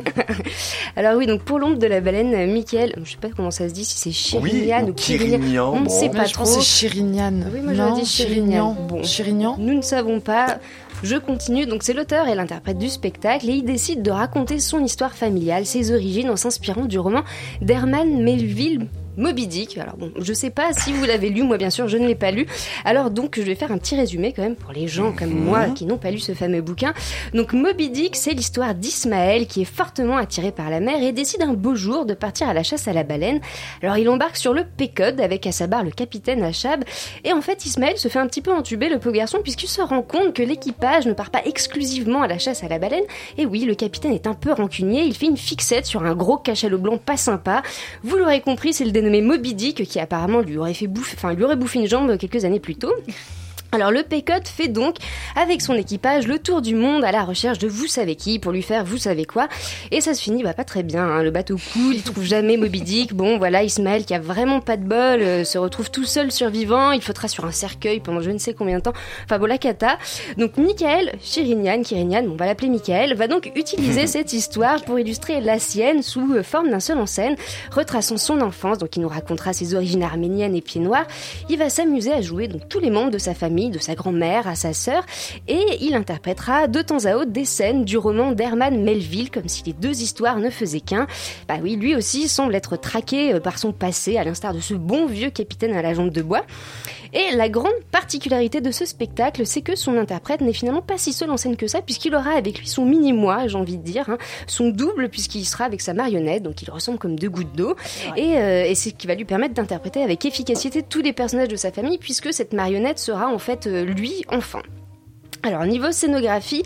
Alors oui, donc pour l'ombre de la baleine, Michael, je sais pas comment ça se dit, si c'est Chirignan ou, Kirignan, on ne sait pas trop. c'est Chirignan. Oui, moi j'aurais dit Chirignan. Bon, Chirignan. Nous ne savons pas. Je continue, donc c'est l'auteur et l'interprète du spectacle et il décide de raconter son histoire familiale, ses origines en s'inspirant du roman d'Herman Melville Moby Dick. Alors bon, je sais pas si vous l'avez lu, moi bien sûr je ne l'ai pas lu. Alors donc je vais faire un petit résumé quand même pour les gens comme mhm. moi qui n'ont pas lu ce fameux bouquin. Donc Moby Dick, c'est l'histoire d'Ismaël qui est fortement attiré par la mer et décide un beau jour de partir à la chasse à la baleine. Alors il embarque sur le Pécode avec à sa barre le capitaine Achab et en fait Ismaël se fait un petit peu entuber le pauvre garçon puisqu'il se rend compte que l'équipage ne part pas exclusivement à la chasse à la baleine. Et oui, le capitaine est un peu rancunier, il fait une fixette sur un gros cachalot blanc pas sympa. Vous l'aurez compris, c'est le nommé Moby Dick qui apparemment lui aurait fait bouffer, enfin lui aurait bouffé une jambe quelques années plus tôt. Alors le Pécote fait donc avec son équipage le tour du monde à la recherche de vous savez qui pour lui faire vous savez quoi. Et ça se finit bah, pas très bien hein. le bateau coule il trouve jamais Moby Dick. Bon voilà Ismaël qui a vraiment pas de bol euh, se retrouve tout seul survivant. Il faudra sur un cercueil pendant je ne sais combien de temps. Enfin bon la cata. Donc Michael Chirignan on va l'appeler Michael va donc utiliser cette histoire pour illustrer la sienne sous euh, forme d'un seul en scène retraçant son enfance. Donc il nous racontera ses origines arméniennes et pieds noirs. Il va s'amuser à jouer donc tous les membres de sa famille de sa grand-mère à sa sœur, et il interprétera de temps à autre des scènes du roman d'Herman Melville, comme si les deux histoires ne faisaient qu'un. Bah oui, lui aussi semble être traqué euh, par son passé, à l'instar de ce bon vieux capitaine à la jambe de bois. Et la grande particularité de ce spectacle, c'est que son interprète n'est finalement pas si seul en scène que ça, puisqu'il aura avec lui son mini-moi, j'ai envie de dire, hein, son double, puisqu'il sera avec sa marionnette, donc il ressemble comme deux gouttes d'eau. Et, euh, et c'est ce qui va lui permettre d'interpréter avec efficacité tous les personnages de sa famille, puisque cette marionnette sera en fait euh, lui enfant. Alors niveau scénographie,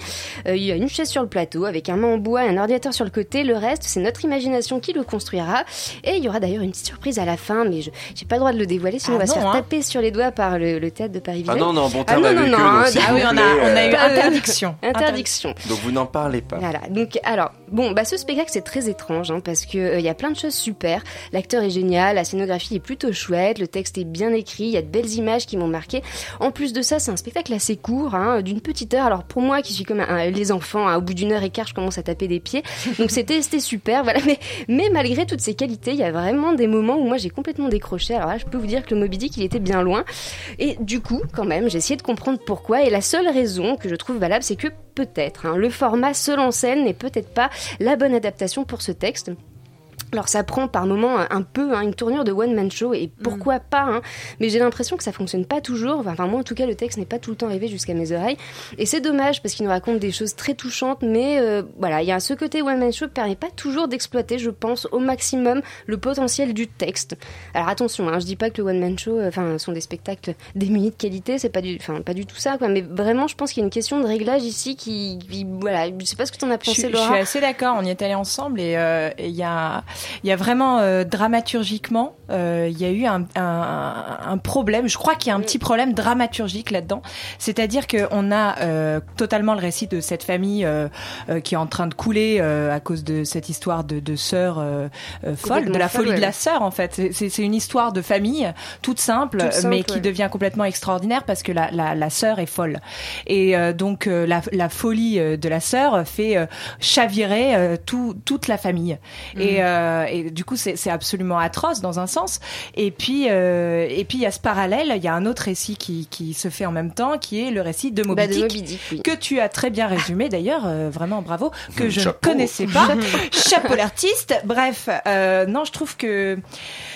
euh, il y a une chaise sur le plateau avec un mât en bois et un ordinateur sur le côté. Le reste, c'est notre imagination qui le construira. Et il y aura d'ailleurs une petite surprise à la fin, mais je j'ai pas le droit de le dévoiler, sinon on va se faire hein. taper sur les doigts par le, théâtre de Paris Ah non non, bon ah non, non, non, hein, ah oui, on a, on a eu euh, interdiction. interdiction. Donc vous n'en parlez pas. Voilà. Donc alors bon, bah ce spectacle c'est très étrange hein, parce que euh, il y a plein de choses super. L'acteur est génial, la scénographie est plutôt chouette, le texte est bien écrit, il y a de belles images qui m'ont marqué. En plus de ça, c'est un spectacle assez court, hein, d'une Alors pour moi qui suis comme les enfants, hein, au bout d'une heure et quart, je commence à taper des pieds. Donc c'était super, voilà. Mais, mais malgré toutes ces qualités, il y a vraiment des moments où moi j'ai complètement décroché. Alors là, je peux vous dire que le Moby Dick, il était bien loin. Et du coup, quand même, j'ai essayé de comprendre pourquoi. Et la seule raison que je trouve valable, c'est que peut-être hein, le format seul en scène n'est peut-être pas la bonne adaptation pour ce texte. Alors ça prend par moments un peu hein, une tournure de one man show et pourquoi mm. pas hein, mais j'ai l'impression que ça fonctionne pas toujours. Enfin moi en tout cas le texte n'est pas tout le temps arrivé jusqu'à mes oreilles. Et c'est dommage parce qu'il nous raconte des choses très touchantes mais euh, voilà il y a ce côté one man show qui permet pas toujours d'exploiter je pense au maximum le potentiel du texte. Alors attention hein, je dis pas que le one man show euh, enfin sont des spectacles démunis de qualité c'est pas du enfin pas du tout ça quoi. Mais vraiment je pense qu'il y a une question de réglage ici qui, voilà je sais pas ce que tu en as pensé je, Laura je suis assez d'accord. On y est allé ensemble et euh, il y a il y a vraiment euh, dramaturgiquement, euh, il y a eu un, un, un problème. Je crois qu'il y a un petit problème dramaturgique là-dedans. C'est-à-dire qu'on a euh, totalement le récit de cette famille qui est en train de couler à cause de cette histoire de, de sœur folle, de la folie de la sœur en fait. C'est une histoire de famille toute simple, mais qui devient complètement extraordinaire parce que la, la, la sœur est folle. Et donc la, la, folie de la sœur fait chavirer tout, toute la famille. Et, euh, et du coup, c'est c'est absolument atroce dans un sens. Et puis, euh, et puis il y a ce parallèle. Il y a un autre récit qui, qui se fait en même temps, qui est le récit de Moby Bah, de Dick, Moby Dick, oui. que tu as très bien résumé d'ailleurs. euh, vraiment bravo. Que je Chapeau. ne connaissais pas. Chapeau l'artiste. Bref, euh, non, je trouve que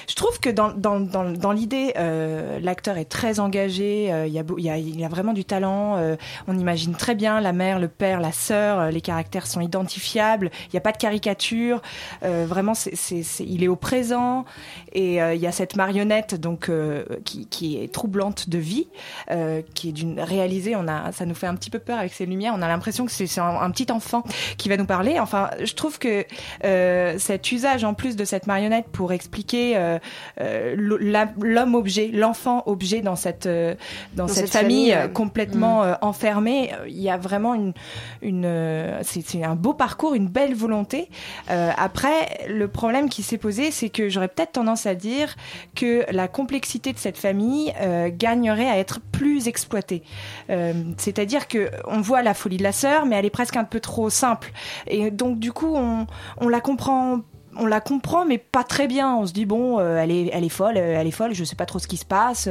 je trouve que dans, dans, dans, dans l'idée, euh, l'acteur est très engagé, euh, il y, a, beau- il y, a, il y a vraiment du talent, euh, on imagine très bien la mère, le père, la sœur, euh, les caractères sont identifiables, il n'y a pas de caricature, euh, vraiment c'est, il est au présent, et euh, il y a cette marionnette donc euh, qui, qui est troublante de vie, euh, qui est d'une réalisée, on a, ça nous fait un petit peu peur avec ces lumières, on a l'impression que c'est, un, un petit enfant qui va nous parler, enfin je trouve que cet usage en plus de cette marionnette pour expliquer l'homme objet, l'enfant objet dans cette dans, Dans cette, cette famille, famille, complètement euh, enfermée, il y a vraiment une une c'est c'est un beau parcours, une belle volonté. Euh, après, le problème qui s'est posé, c'est que j'aurais peut-être tendance à dire que la complexité de cette famille euh, gagnerait à être plus exploitée. Euh, C'est-à-dire que on voit la folie de la sœur, mais elle est presque un peu trop simple. Et donc du coup, on, on la comprend on la comprend mais pas très bien on se dit bon euh, elle est elle est folle euh, elle est folle je sais pas trop ce qui se passe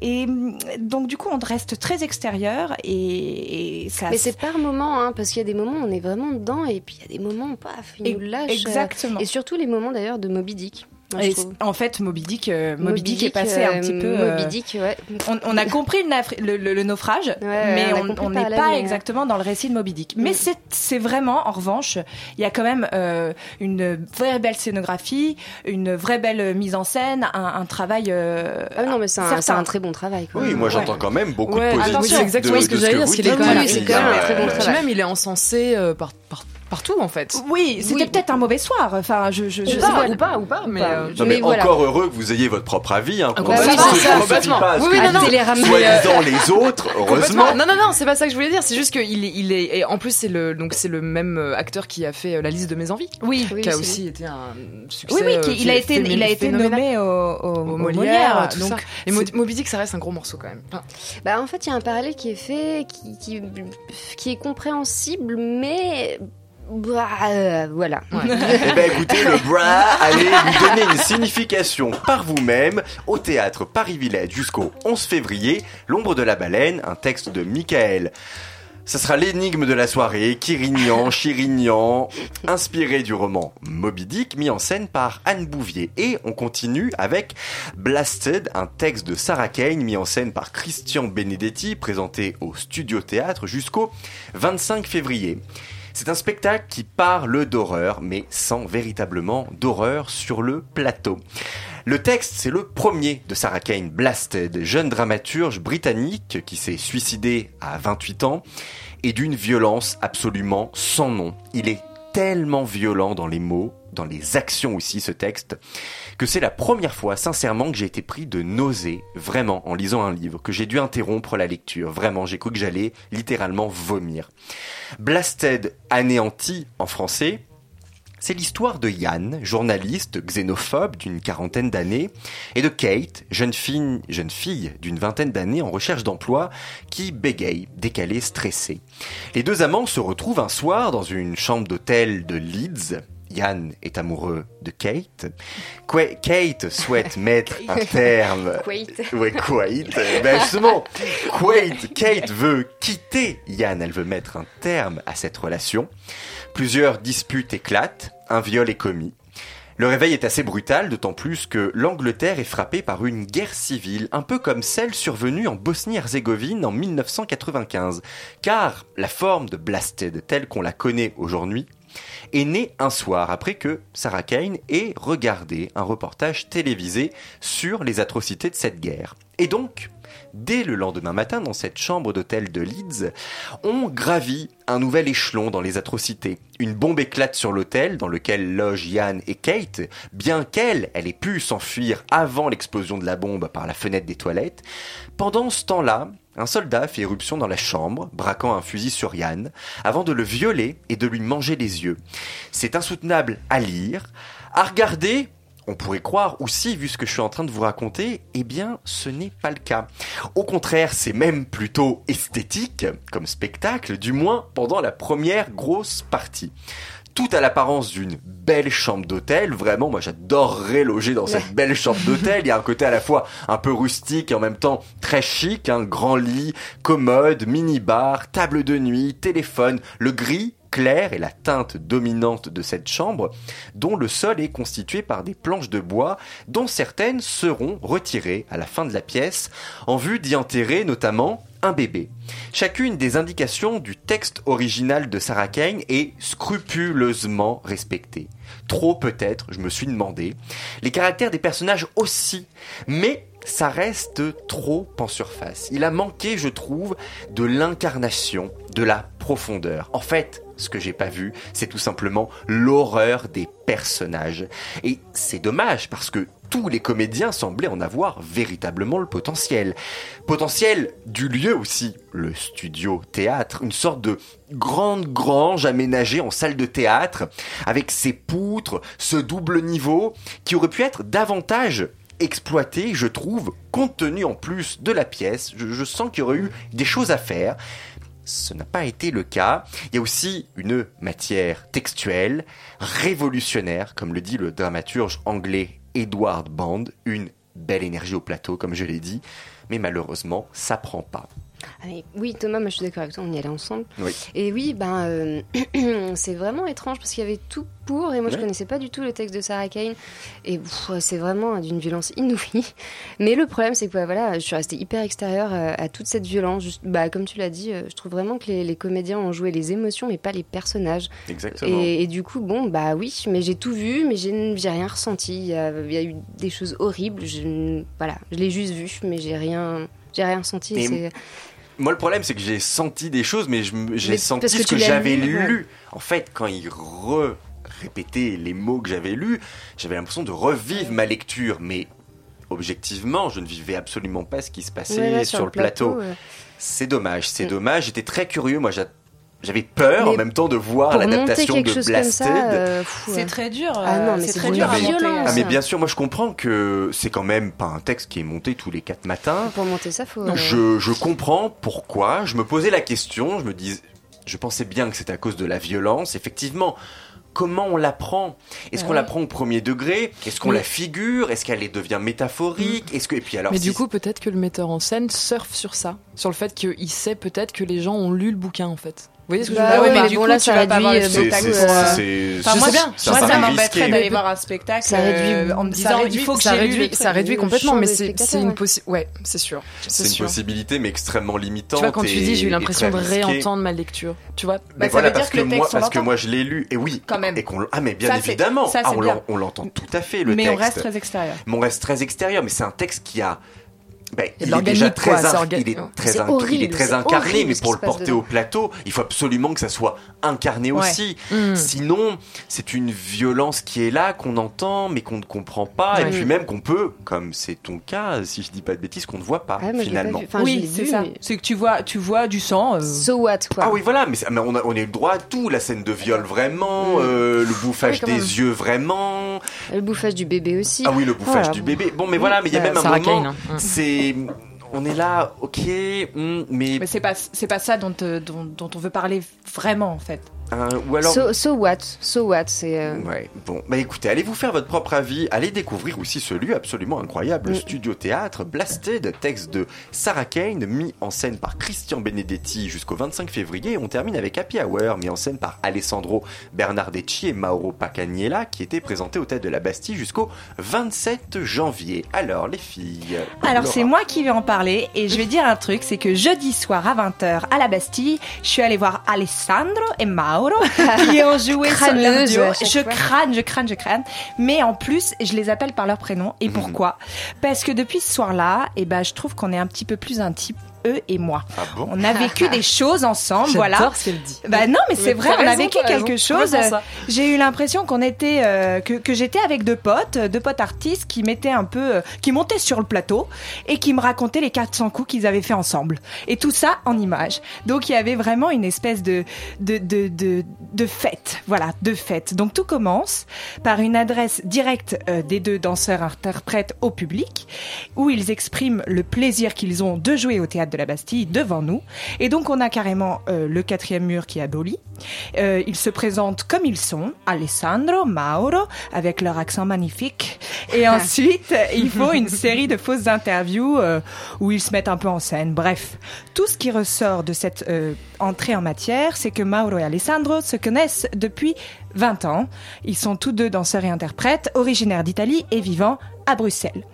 et hum, donc du coup on reste très extérieur et, et ça Mais c'est par moment, hein, parce qu'il y a des moments où on est vraiment dedans, et puis il y a des moments, paf, il nous lâche. euh, exactement. Et surtout les moments d'ailleurs de Moby Dick. Moi, Et en fait, Moby Dick, euh, Moby, Moby Dick, Dick, est passé euh, un petit peu. euh, Moby Dick, ouais. on, on a compris le, le- le- le naufrage, mais on n'est pas mais- exactement dans le récit de Moby Dick. Mais Mm. c'est c'est vraiment, en revanche, il y a quand même euh, une vraie belle scénographie, une vraie belle mise en scène, un, un travail. euh, Ah non, mais c'est un, un très bon travail. Quoi. Oui, moi j'entends quand même beaucoup Ouais, de positifs. attention, c'est exactement de- ce que j'allais dire, vous parce qu'il est dites, quand même, Marie. c'est quand même un très bon Euh, travail. Même il est encensé euh, par, par, partout en fait. Oui, c'était peut-être un mauvais soir. Enfin, je, je, je Ou sais pas, pas. ou pas, ou pas, mais, euh, Non, mais, encore heureux que vous ayez votre propre avis. Hein, bah oui, pas Oui, non, non. Soi-disant les autres, heureusement. Non, non, non, c'est pas ça que je voulais dire. C'est juste qu'il est, il est, et en plus c'est le, donc c'est le même euh, acteur qui a fait euh, la liste de mes envies. Oui, qui Oui, a aussi été un succès. Oui, oui, euh, qui- il a été, il a été nommé au, au, au au Molière, Molière, tout donc ça. Et Moby Dick, ça reste un gros morceau quand même. Bah, en fait, il y a un parallèle qui est fait, qui est compréhensible, mais. Bah, euh, voilà. Eh ben écoutez, le bra, allez lui donner une signification par vous-même au théâtre Paris Villette jusqu'au 11 février. L'ombre de la baleine, un texte de Michael. Ça sera l'énigme de la soirée, Quirignan, Chirignan, inspiré du roman Moby Dick, mis en scène par Anne Bouvier. Et on continue avec Blasted, un texte de Sarah Kane, mis en scène par Christian Benedetti, présenté au Studio Théâtre jusqu'au 25 février. C'est un spectacle qui parle d'horreur, mais sans véritablement d'horreur sur le plateau. Le texte, c'est le premier de Sarah Kane, Blasted, jeune dramaturge britannique qui s'est suicidé à 28 ans et d'une violence absolument sans nom. Il est tellement violent dans les mots, dans les actions aussi, ce texte, que c'est la première fois, sincèrement, que j'ai été pris de nausées, vraiment, en lisant un livre, que j'ai dû interrompre la lecture. Vraiment, j'ai cru que j'allais littéralement vomir. Blasted anéanti en français, c'est l'histoire de Yann, journaliste xénophobe d'une quarantaine d'années, et de Kate, jeune fille, jeune fille d'une vingtaine d'années en recherche d'emploi, qui bégaye, décalée, stressée. Les deux amants se retrouvent un soir dans une chambre d'hôtel de Leeds. Yann est amoureux de Kate. Kate souhaite mettre un terme. Quate. Ouais, Quate. Ben justement, Quate, Kate veut quitter Yann. Elle veut mettre un terme à cette relation. Plusieurs disputes éclatent. Un viol est commis. Le réveil est assez brutal, d'autant plus que l'Angleterre est frappée par une guerre civile, un peu comme celle survenue en Bosnie-Herzégovine en 1995. Car la forme de Blasted, telle qu'on la connaît aujourd'hui, est née un soir après que Sarah Kane ait regardé un reportage télévisé sur les atrocités de cette guerre. Et donc, dès le lendemain matin, dans cette chambre d'hôtel de Leeds, on gravit un nouvel échelon dans les atrocités. Une bombe éclate sur l'hôtel dans lequel logent Yann et Kate, bien qu'elle, elle ait pu s'enfuir avant l'explosion de la bombe par la fenêtre des toilettes. Pendant ce temps-là, un soldat fait éruption dans la chambre, braquant un fusil sur Yann, avant de le violer et de lui manger les yeux. C'est insoutenable à lire, à regarder. On pourrait croire aussi, vu ce que je suis en train de vous raconter, eh bien, ce n'est pas le cas. Au contraire, c'est même plutôt esthétique comme spectacle, du moins pendant la première grosse partie. tout à l'apparence d'une belle chambre d'hôtel. Vraiment, moi j'adorerais loger dans cette belle chambre d'hôtel. Il y a un côté à la fois un peu rustique et en même temps très chic. Un grand lit, commode, mini-bar, table de nuit, téléphone, le gris clair et la teinte dominante de cette chambre, dont le sol est constitué par des planches de bois, dont certaines seront retirées à la fin de la pièce, en vue d'y enterrer notamment un bébé. Chacune des indications du texte original de Sarah Kane est scrupuleusement respectée. Trop peut-être, je me suis demandé. Les caractères des personnages aussi. Mais ça reste trop en surface. Il a manqué, je trouve, de l'incarnation, de la profondeur. En fait, ce que j'ai pas vu, c'est tout simplement l'horreur des personnages. Et c'est dommage parce que tous les comédiens semblaient en avoir véritablement le potentiel. Potentiel du lieu aussi, le studio théâtre, une sorte de grande grange aménagée en salle de théâtre, avec ses poutres, ce double niveau, qui aurait pu être davantage exploité, je trouve, compte tenu en plus de la pièce. Je, je sens qu'il y aurait eu des choses à faire. Ce n'a pas été le cas. Il y a aussi une matière textuelle, révolutionnaire, comme le dit le dramaturge anglais Edward Band, une belle énergie au plateau, comme je l'ai dit, mais malheureusement, ça prend pas. Ah, oui, Thomas, moi je suis d'accord avec toi, on y allait ensemble. Oui. Et oui, ben, euh, c'est vraiment étrange parce qu'il y avait tout pour, et moi je Ouais. connaissais pas du tout le texte de Sarah Kane, et c'est vraiment d'une violence inouïe. Mais le problème, c'est que ouais, voilà, je suis restée hyper extérieure euh, à toute cette violence. Juste, bah, comme tu l'as dit, euh, je trouve vraiment que les, les comédiens ont joué les émotions, mais pas les personnages. Exactement. Et, et du coup, bon, bah oui, mais j'ai tout vu, mais j'ai rien ressenti. Il y, a, il y a eu des choses horribles. Je, voilà, je l'ai juste vu, mais j'ai rien, j'ai rien ressenti. Moi, le problème, c'est que j'ai senti des choses, mais j'ai senti que ce que j'avais lu. En fait, quand il re répétait les mots que j'avais lus, j'avais l'impression de revivre ma lecture, mais objectivement, je ne vivais absolument pas ce qui se passait Ouais, là, sur, le plateau. ouais. C'est dommage, c'est Mm. dommage. J'étais très curieux. Moi, j'avais peur en même temps de voir l'adaptation de Blasted. euh, C'est ouais. très dur. Ah non, euh, mais c'est très dur à violence. monter. Ah mais bien sûr, moi je comprends que c'est quand même pas un texte qui est monté tous les quatre matins. Pour monter ça, faut. euh, Je, je comprends pourquoi. Je me posais la question. Je me dis, je pensais bien que c'était à cause de la violence. Effectivement. Comment on l'apprend? Est-ce Ah qu'on l'apprend au premier degré? Est-ce qu'on la figure? Est-ce qu'elle devient métaphorique? Est-ce que et puis alors Mais si- du coup, peut-être que le metteur en scène surfe sur ça, sur le fait qu'il sait peut-être que les gens ont lu le bouquin en fait. Vous voyez ce que Bah je veux ouais, dire mais Bah, du coup, là, ça réduit, voir le euh, c'est spectacle euh, Enfin, je moi, sais bien, moi, ça ça paraît m'embêterait d'aller voir un spectacle Ça réduit- euh, en me ça disant réduit, il faut que ça j'ai lu réduit, ça réduit le complètement, mais c'est une ouais. possibilité. Ouais, c'est sûr. c'est une possibilité, mais extrêmement limitante. Tu vois, quand tu dis, j'ai eu l'impression de réentendre ma lecture. Tu vois Mais ça voilà, dire parce que moi, texte, parce que moi je l'ai lu, et oui, Quand même. et qu'on, ah mais bien Ça, évidemment, ça, ah, on, l'entend tout à fait le Mais on texte. reste très extérieur. Mais on reste très extérieur, mais c'est un texte qui a. ben, Il est déjà quoi, très, c'est orga- il est très, C'est inc- horrible, il est très c'est incarné, mais pour le porter dedans. au plateau, il faut absolument que ça soit incarné Ouais. aussi. Mm. Sinon, c'est une violence qui est là, qu'on entend, mais qu'on ne comprend pas, et puis même qu'on peut, comme c'est ton cas, si je dis pas de bêtises, qu'on ne voit pas Ah, pas finalement. Enfin, oui, c'est ça. mais- C'est que tu vois, tu vois du sang. euh, So what, quoi. Ah oui, voilà, mais, on, a, on a eu le droit à tout, la scène de viol vraiment, Mm. euh, le bouffage Ah des même. yeux vraiment. Le bouffage du bébé aussi. Ah oui, le bouffage Voilà. du bébé. Bon, mais voilà, mais il y a même un moment, hein. Mm. On est là, ok, hmm, mais, Mais c'est pas, c'est pas ça dont, euh, on veut parler vraiment en fait. Euh, ou alors. So, so what? So what C'est. euh, Ouais, bon, bah écoutez, allez vous faire votre propre avis, allez découvrir aussi ce lieu absolument incroyable, le Mm. studio théâtre Blasted, texte de Sarah Kane, mis en scène par Christian Benedetti jusqu'au 25 février, on termine avec Happy Hour, mis en scène par Alessandro Bernardeschi et Mauro Pacagnella, qui était présenté au Théâtre de la Bastille jusqu'au 27 janvier. Alors, les filles. Alors c'est moi qui vais en parler et je vais dire un truc, c'est que jeudi soir à 20h à la Bastille, je suis allée voir Alessandro et Mauro qui ont joué sur leur duo. Je fois. crâne, je crâne, je crâne. Mais en plus, je les appelle par leur prénom. Et pourquoi? Parce que depuis ce soir-là, eh ben, je trouve qu'on est un petit peu plus intime eux et moi. Ah bon On a vécu des choses ensemble, voilà. J'adore ce qu'elle dit. Bah non, mais c'est vrai, on a vécu raison. quelque chose. J'ai eu l'impression qu'on était, euh, que, que j'étais avec deux potes, deux potes artistes qui mettaient un peu, euh, qui montaient sur le plateau et qui me racontaient les 400 coups qu'ils avaient fait ensemble. Et tout ça en images. Donc il y avait vraiment une espèce de, de, de, de, de fête. Voilà, de fête. Donc tout commence par une adresse directe euh, des deux danseurs interprètes au public où ils expriment le plaisir qu'ils ont de jouer au théâtre de la Bastille devant nous. Et donc on a carrément euh, le quatrième mur qui est aboli. Euh, ils se présentent comme ils sont, Alessandro, Mauro, avec leur accent magnifique. Et ensuite, il faut une série de fausses interviews euh, où ils se mettent un peu en scène. Bref, tout ce qui ressort de cette entrée en matière, c'est que Mauro et Alessandro se connaissent depuis 20 ans. Ils sont tous deux danseurs et interprètes, originaires d'Italie et vivant à Bruxelles.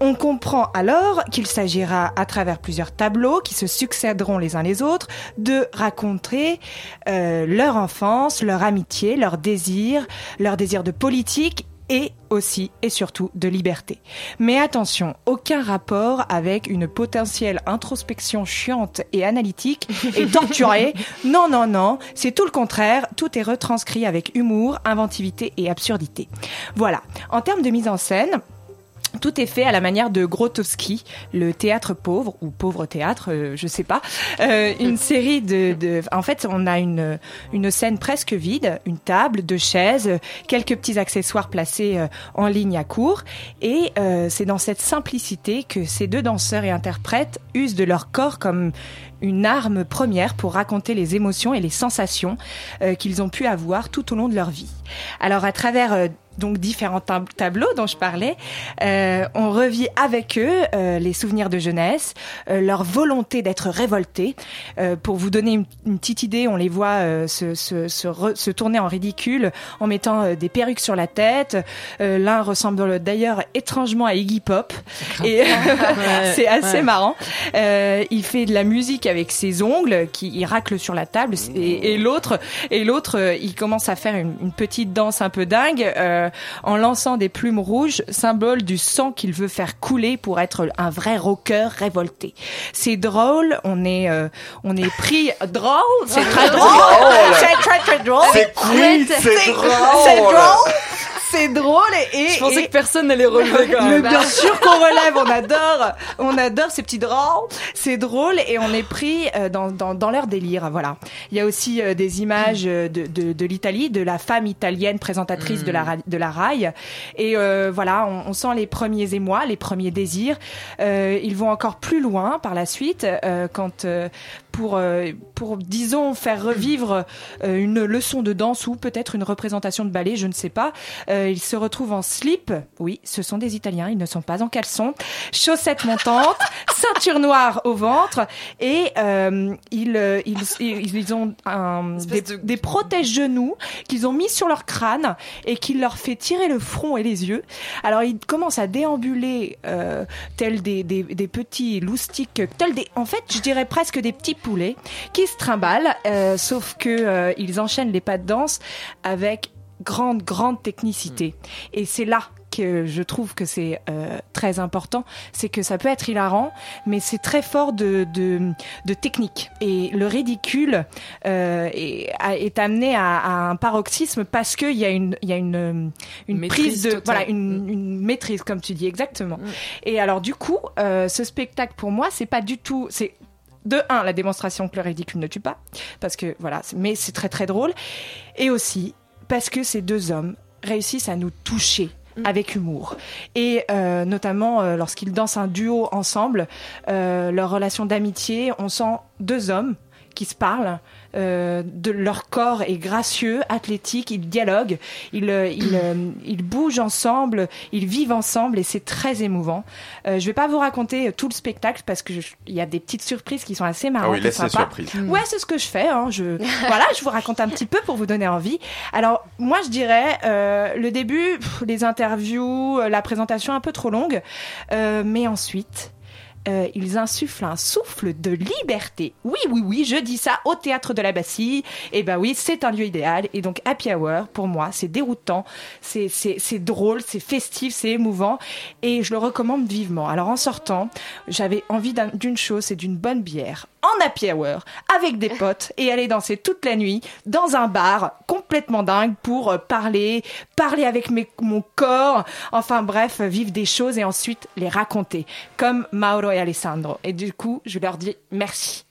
On comprend alors qu'il s'agira, à travers plusieurs tableaux qui se succéderont les uns les autres, de raconter euh, leur enfance, leur amitié, leur désir, leur désir de politique et aussi et surtout de liberté. Mais attention, aucun rapport avec une potentielle introspection chiante et analytique et torturée. Non, non, non, c'est tout le contraire. Tout est retranscrit avec humour, inventivité et absurdité. Voilà. En termes de mise en scène, tout est fait à la manière de Grotowski, le théâtre pauvre ou pauvre théâtre, euh, je sais pas. Euh, une série de, de, en fait, on a une une scène presque vide, une table, deux chaises, quelques petits accessoires placés euh, en ligne à court, et euh, c'est dans cette simplicité que ces deux danseurs et interprètes usent de leur corps comme une arme première pour raconter les émotions et les sensations euh, qu'ils ont pu avoir tout au long de leur vie. Alors à travers euh, donc différents tab- tableaux dont je parlais, euh, on revit avec eux euh, les souvenirs de jeunesse, euh, leur volonté d'être révoltés. Pour vous donner une, une petite idée, on les voit se, se, se, re- se tourner en ridicule en mettant des perruques sur la tête. L'un ressemble d'ailleurs étrangement à Iggy Pop et c'est assez ouais. marrant. Il fait de la musique avec ses ongles qui il racle sur la table et, et l'autre et l'autre euh, il commence à faire une, une petite danse un peu dingue euh, en lançant des plumes rouges, symbole du sang qu'il veut faire couler pour être un vrai rocker révolté. C'est drôle, on est euh, on est pris drôle, c'est très drôle, c'est très très drôle. C'est cool, c'est drôle. C'est drôle. C'est drôle et, et Je pensais et- que personne n'allait relever quand mais même. bien sûr qu'on relève, on adore, on adore ces petits drôles, c'est drôle et on est pris euh, dans, dans, dans leur délire, voilà. Il y a aussi euh, des images euh, de, de, de l'Italie, de la femme italienne présentatrice de la ra- de la rail et euh, voilà, on, on sent les premiers émois, les premiers désirs. Euh, ils vont encore plus loin par la suite euh, quand euh, pour euh, pour disons faire revivre euh, une leçon de danse ou peut-être une représentation de ballet, je ne sais pas. Euh, ils se retrouvent en slip. Oui, ce sont des Italiens, ils ne sont pas en caleçon. Chaussettes montantes, ceinture noire au ventre et euh, ils, ils ils ils ont un, des, des protège-genoux qu'ils ont mis sur leur crâne et qui leur fait tirer le front et les yeux. Alors ils commencent à déambuler euh, tels des, des, des petits loustiques, tels des, en fait, je dirais presque des petits qui se trimballent, euh, sauf que euh, ils enchaînent les pas de danse avec grande grande technicité. Et c'est là que je trouve que c'est euh, très important, c'est que ça peut être hilarant, mais c'est très fort de, de, de technique. Et le ridicule euh, est, amené à, à un paroxysme parce qu'il y a une, il y a une, une Maîtrise prise de, totale. voilà, une, une maîtrise, comme tu dis, exactement. Et alors, du coup, euh, ce spectacle, pour moi, c'est pas du tout, c'est de un, la démonstration que le ridicule ne tue pas, parce que voilà, mais c'est très très drôle, et aussi parce que ces deux hommes réussissent à nous toucher avec humour. Et euh, notamment euh, lorsqu'ils dansent un duo ensemble euh, leur relation d'amitié on sent deux hommes qui se parlent euh, de leur corps est gracieux athlétique ils dialoguent ils euh, ils, euh, ils bougent ensemble ils vivent ensemble et c'est très émouvant. Euh, je vais pas vous raconter tout le spectacle parce que je- il y a des petites surprises qui sont assez marrantes Ah oui, laisse les surprises. ouais c'est ce que je fais hein, je voilà je vous raconte un petit peu pour vous donner envie. Alors moi je dirais euh, le début pff, les interviews euh, la présentation un peu trop longue euh, mais ensuite euh, ils insufflent un souffle de liberté. Oui, oui, oui, je dis ça au théâtre de la Bastille. Et ben oui, c'est un lieu idéal. Et donc Happy Hour, pour moi, c'est déroutant, c'est drôle, c'est festif, c'est émouvant, et je le recommande vivement. Alors en sortant, j'avais envie d'un- d'une chose, c'est d'une bonne bière en Happy Hour avec des potes et aller danser toute la nuit dans un bar complètement dingue pour euh, parler, parler avec mes- mon corps, enfin bref, vivre des choses et ensuite les raconter, comme Mauro et Alessandro. Et du coup, je leur dis merci.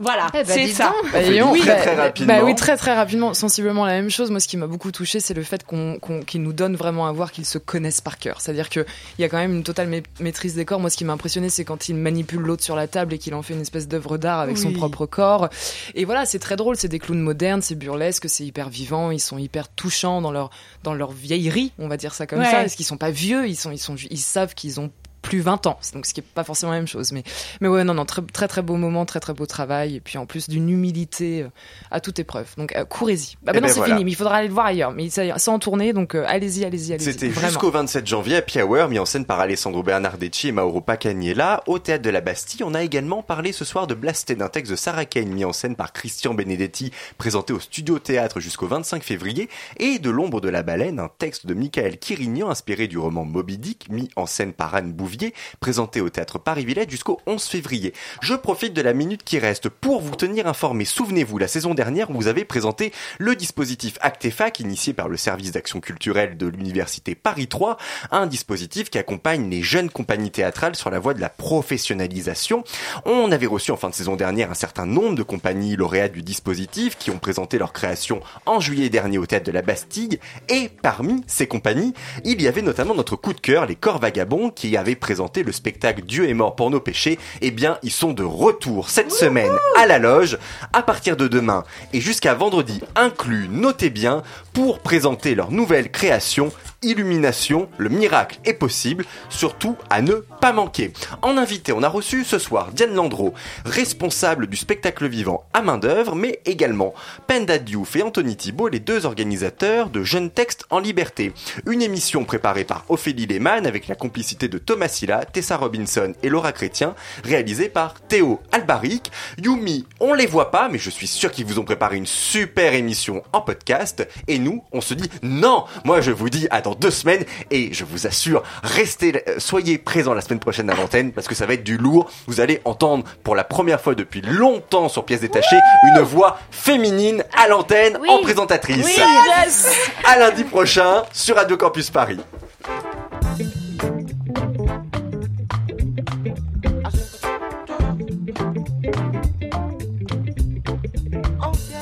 Voilà, Eh ben, c'est ça. Bah, disons, très, très rapidement. bah oui, très très rapidement, sensiblement la même chose. Moi, ce qui m'a beaucoup touché, c'est le fait qu'on, qu'on- qu'ils nous donnent vraiment à voir qu'ils se connaissent par cœur. C'est-à-dire qu'il y a quand même une totale ma- maîtrise des corps. Moi, ce qui m'a impressionné, c'est quand il manipule l'autre sur la table et qu'il en fait une espèce d'œuvre d'art avec son Oui. propre corps. Et voilà, c'est très drôle. C'est des clowns modernes, c'est burlesque, c'est hyper vivant. Ils sont hyper touchants dans leur dans leur vieillerie, on va dire ça comme Ouais. ça. Parce qu'ils sont pas vieux, ils sont ils sont ils savent qu'ils ont plus 20 ans, donc ce qui est pas forcément la même chose. Mais, mais ouais, non, non, très, très très beau moment, très très beau travail, et puis en plus d'une humilité euh, à toute épreuve. Donc euh, courez-y. Ah Eh bah non, ben c'est voilà. fini, mais il faudra aller le voir ailleurs. Mais ça, c'est en tournée, donc euh, allez-y, allez-y, allez-y. C'était jusqu'au 27 janvier à Piauer, mis en scène par Alessandro Bernardeschi et Mauro Pacaniella. Au théâtre de la Bastille, on a également parlé ce soir de Blasté, d'un texte de Sarah Kane, mis en scène par Christian Benedetti, présenté au Studio Théâtre jusqu'au 25 février, et de L'ombre de la baleine, un texte de Michael Quirignan, inspiré du roman Moby Dick, mis en scène par Anne Bouvier, présenté au théâtre Paris-Villette jusqu'au 11 février. Je profite de la minute qui reste pour vous tenir informé. Souvenez-vous, la saison dernière, vous avez présenté le dispositif Actefac, initié par le service d'action culturelle de l'université Paris 3, un dispositif qui accompagne les jeunes compagnies théâtrales sur la voie de la professionnalisation. On avait reçu en fin de saison dernière un certain nombre de compagnies lauréates du dispositif qui ont présenté leur création en juillet dernier au théâtre de la Bastille. Et parmi ces compagnies, il y avait notamment notre coup de cœur, les Corps Vagabonds, qui avaient présenté le spectacle Dieu est mort pour nos péchés. Eh bien, ils sont de retour cette semaine à la loge, à partir de demain et jusqu'à vendredi inclus, notez bien, pour présenter leur nouvelle création Illumination, le miracle est possible, surtout à ne pas manquer. En invité, on a reçu ce soir Diane Landreau, responsable du spectacle vivant à main d'œuvre, mais également Penda Diouf et Anthony Thibault, les deux organisateurs de Jeunes Textes en Liberté. Une émission préparée par Ophélie Lehmann avec la complicité de Thomas Silla, Tessa Robinson et Laura Chrétien, réalisée par Théo Albaric. Yumi, on les voit pas, mais je suis sûr qu'ils vous ont préparé une super émission en podcast. Et nous, on se dit non, moi je vous dis à dans deux semaines et je vous assure, restez, euh, soyez présents la semaine prochaine à l'antenne parce que ça va être du lourd. Vous allez entendre pour la première fois depuis longtemps sur pièces détachées une voix féminine à l'antenne en présentatrice. Oui, yes. À lundi prochain sur Radio Campus Paris.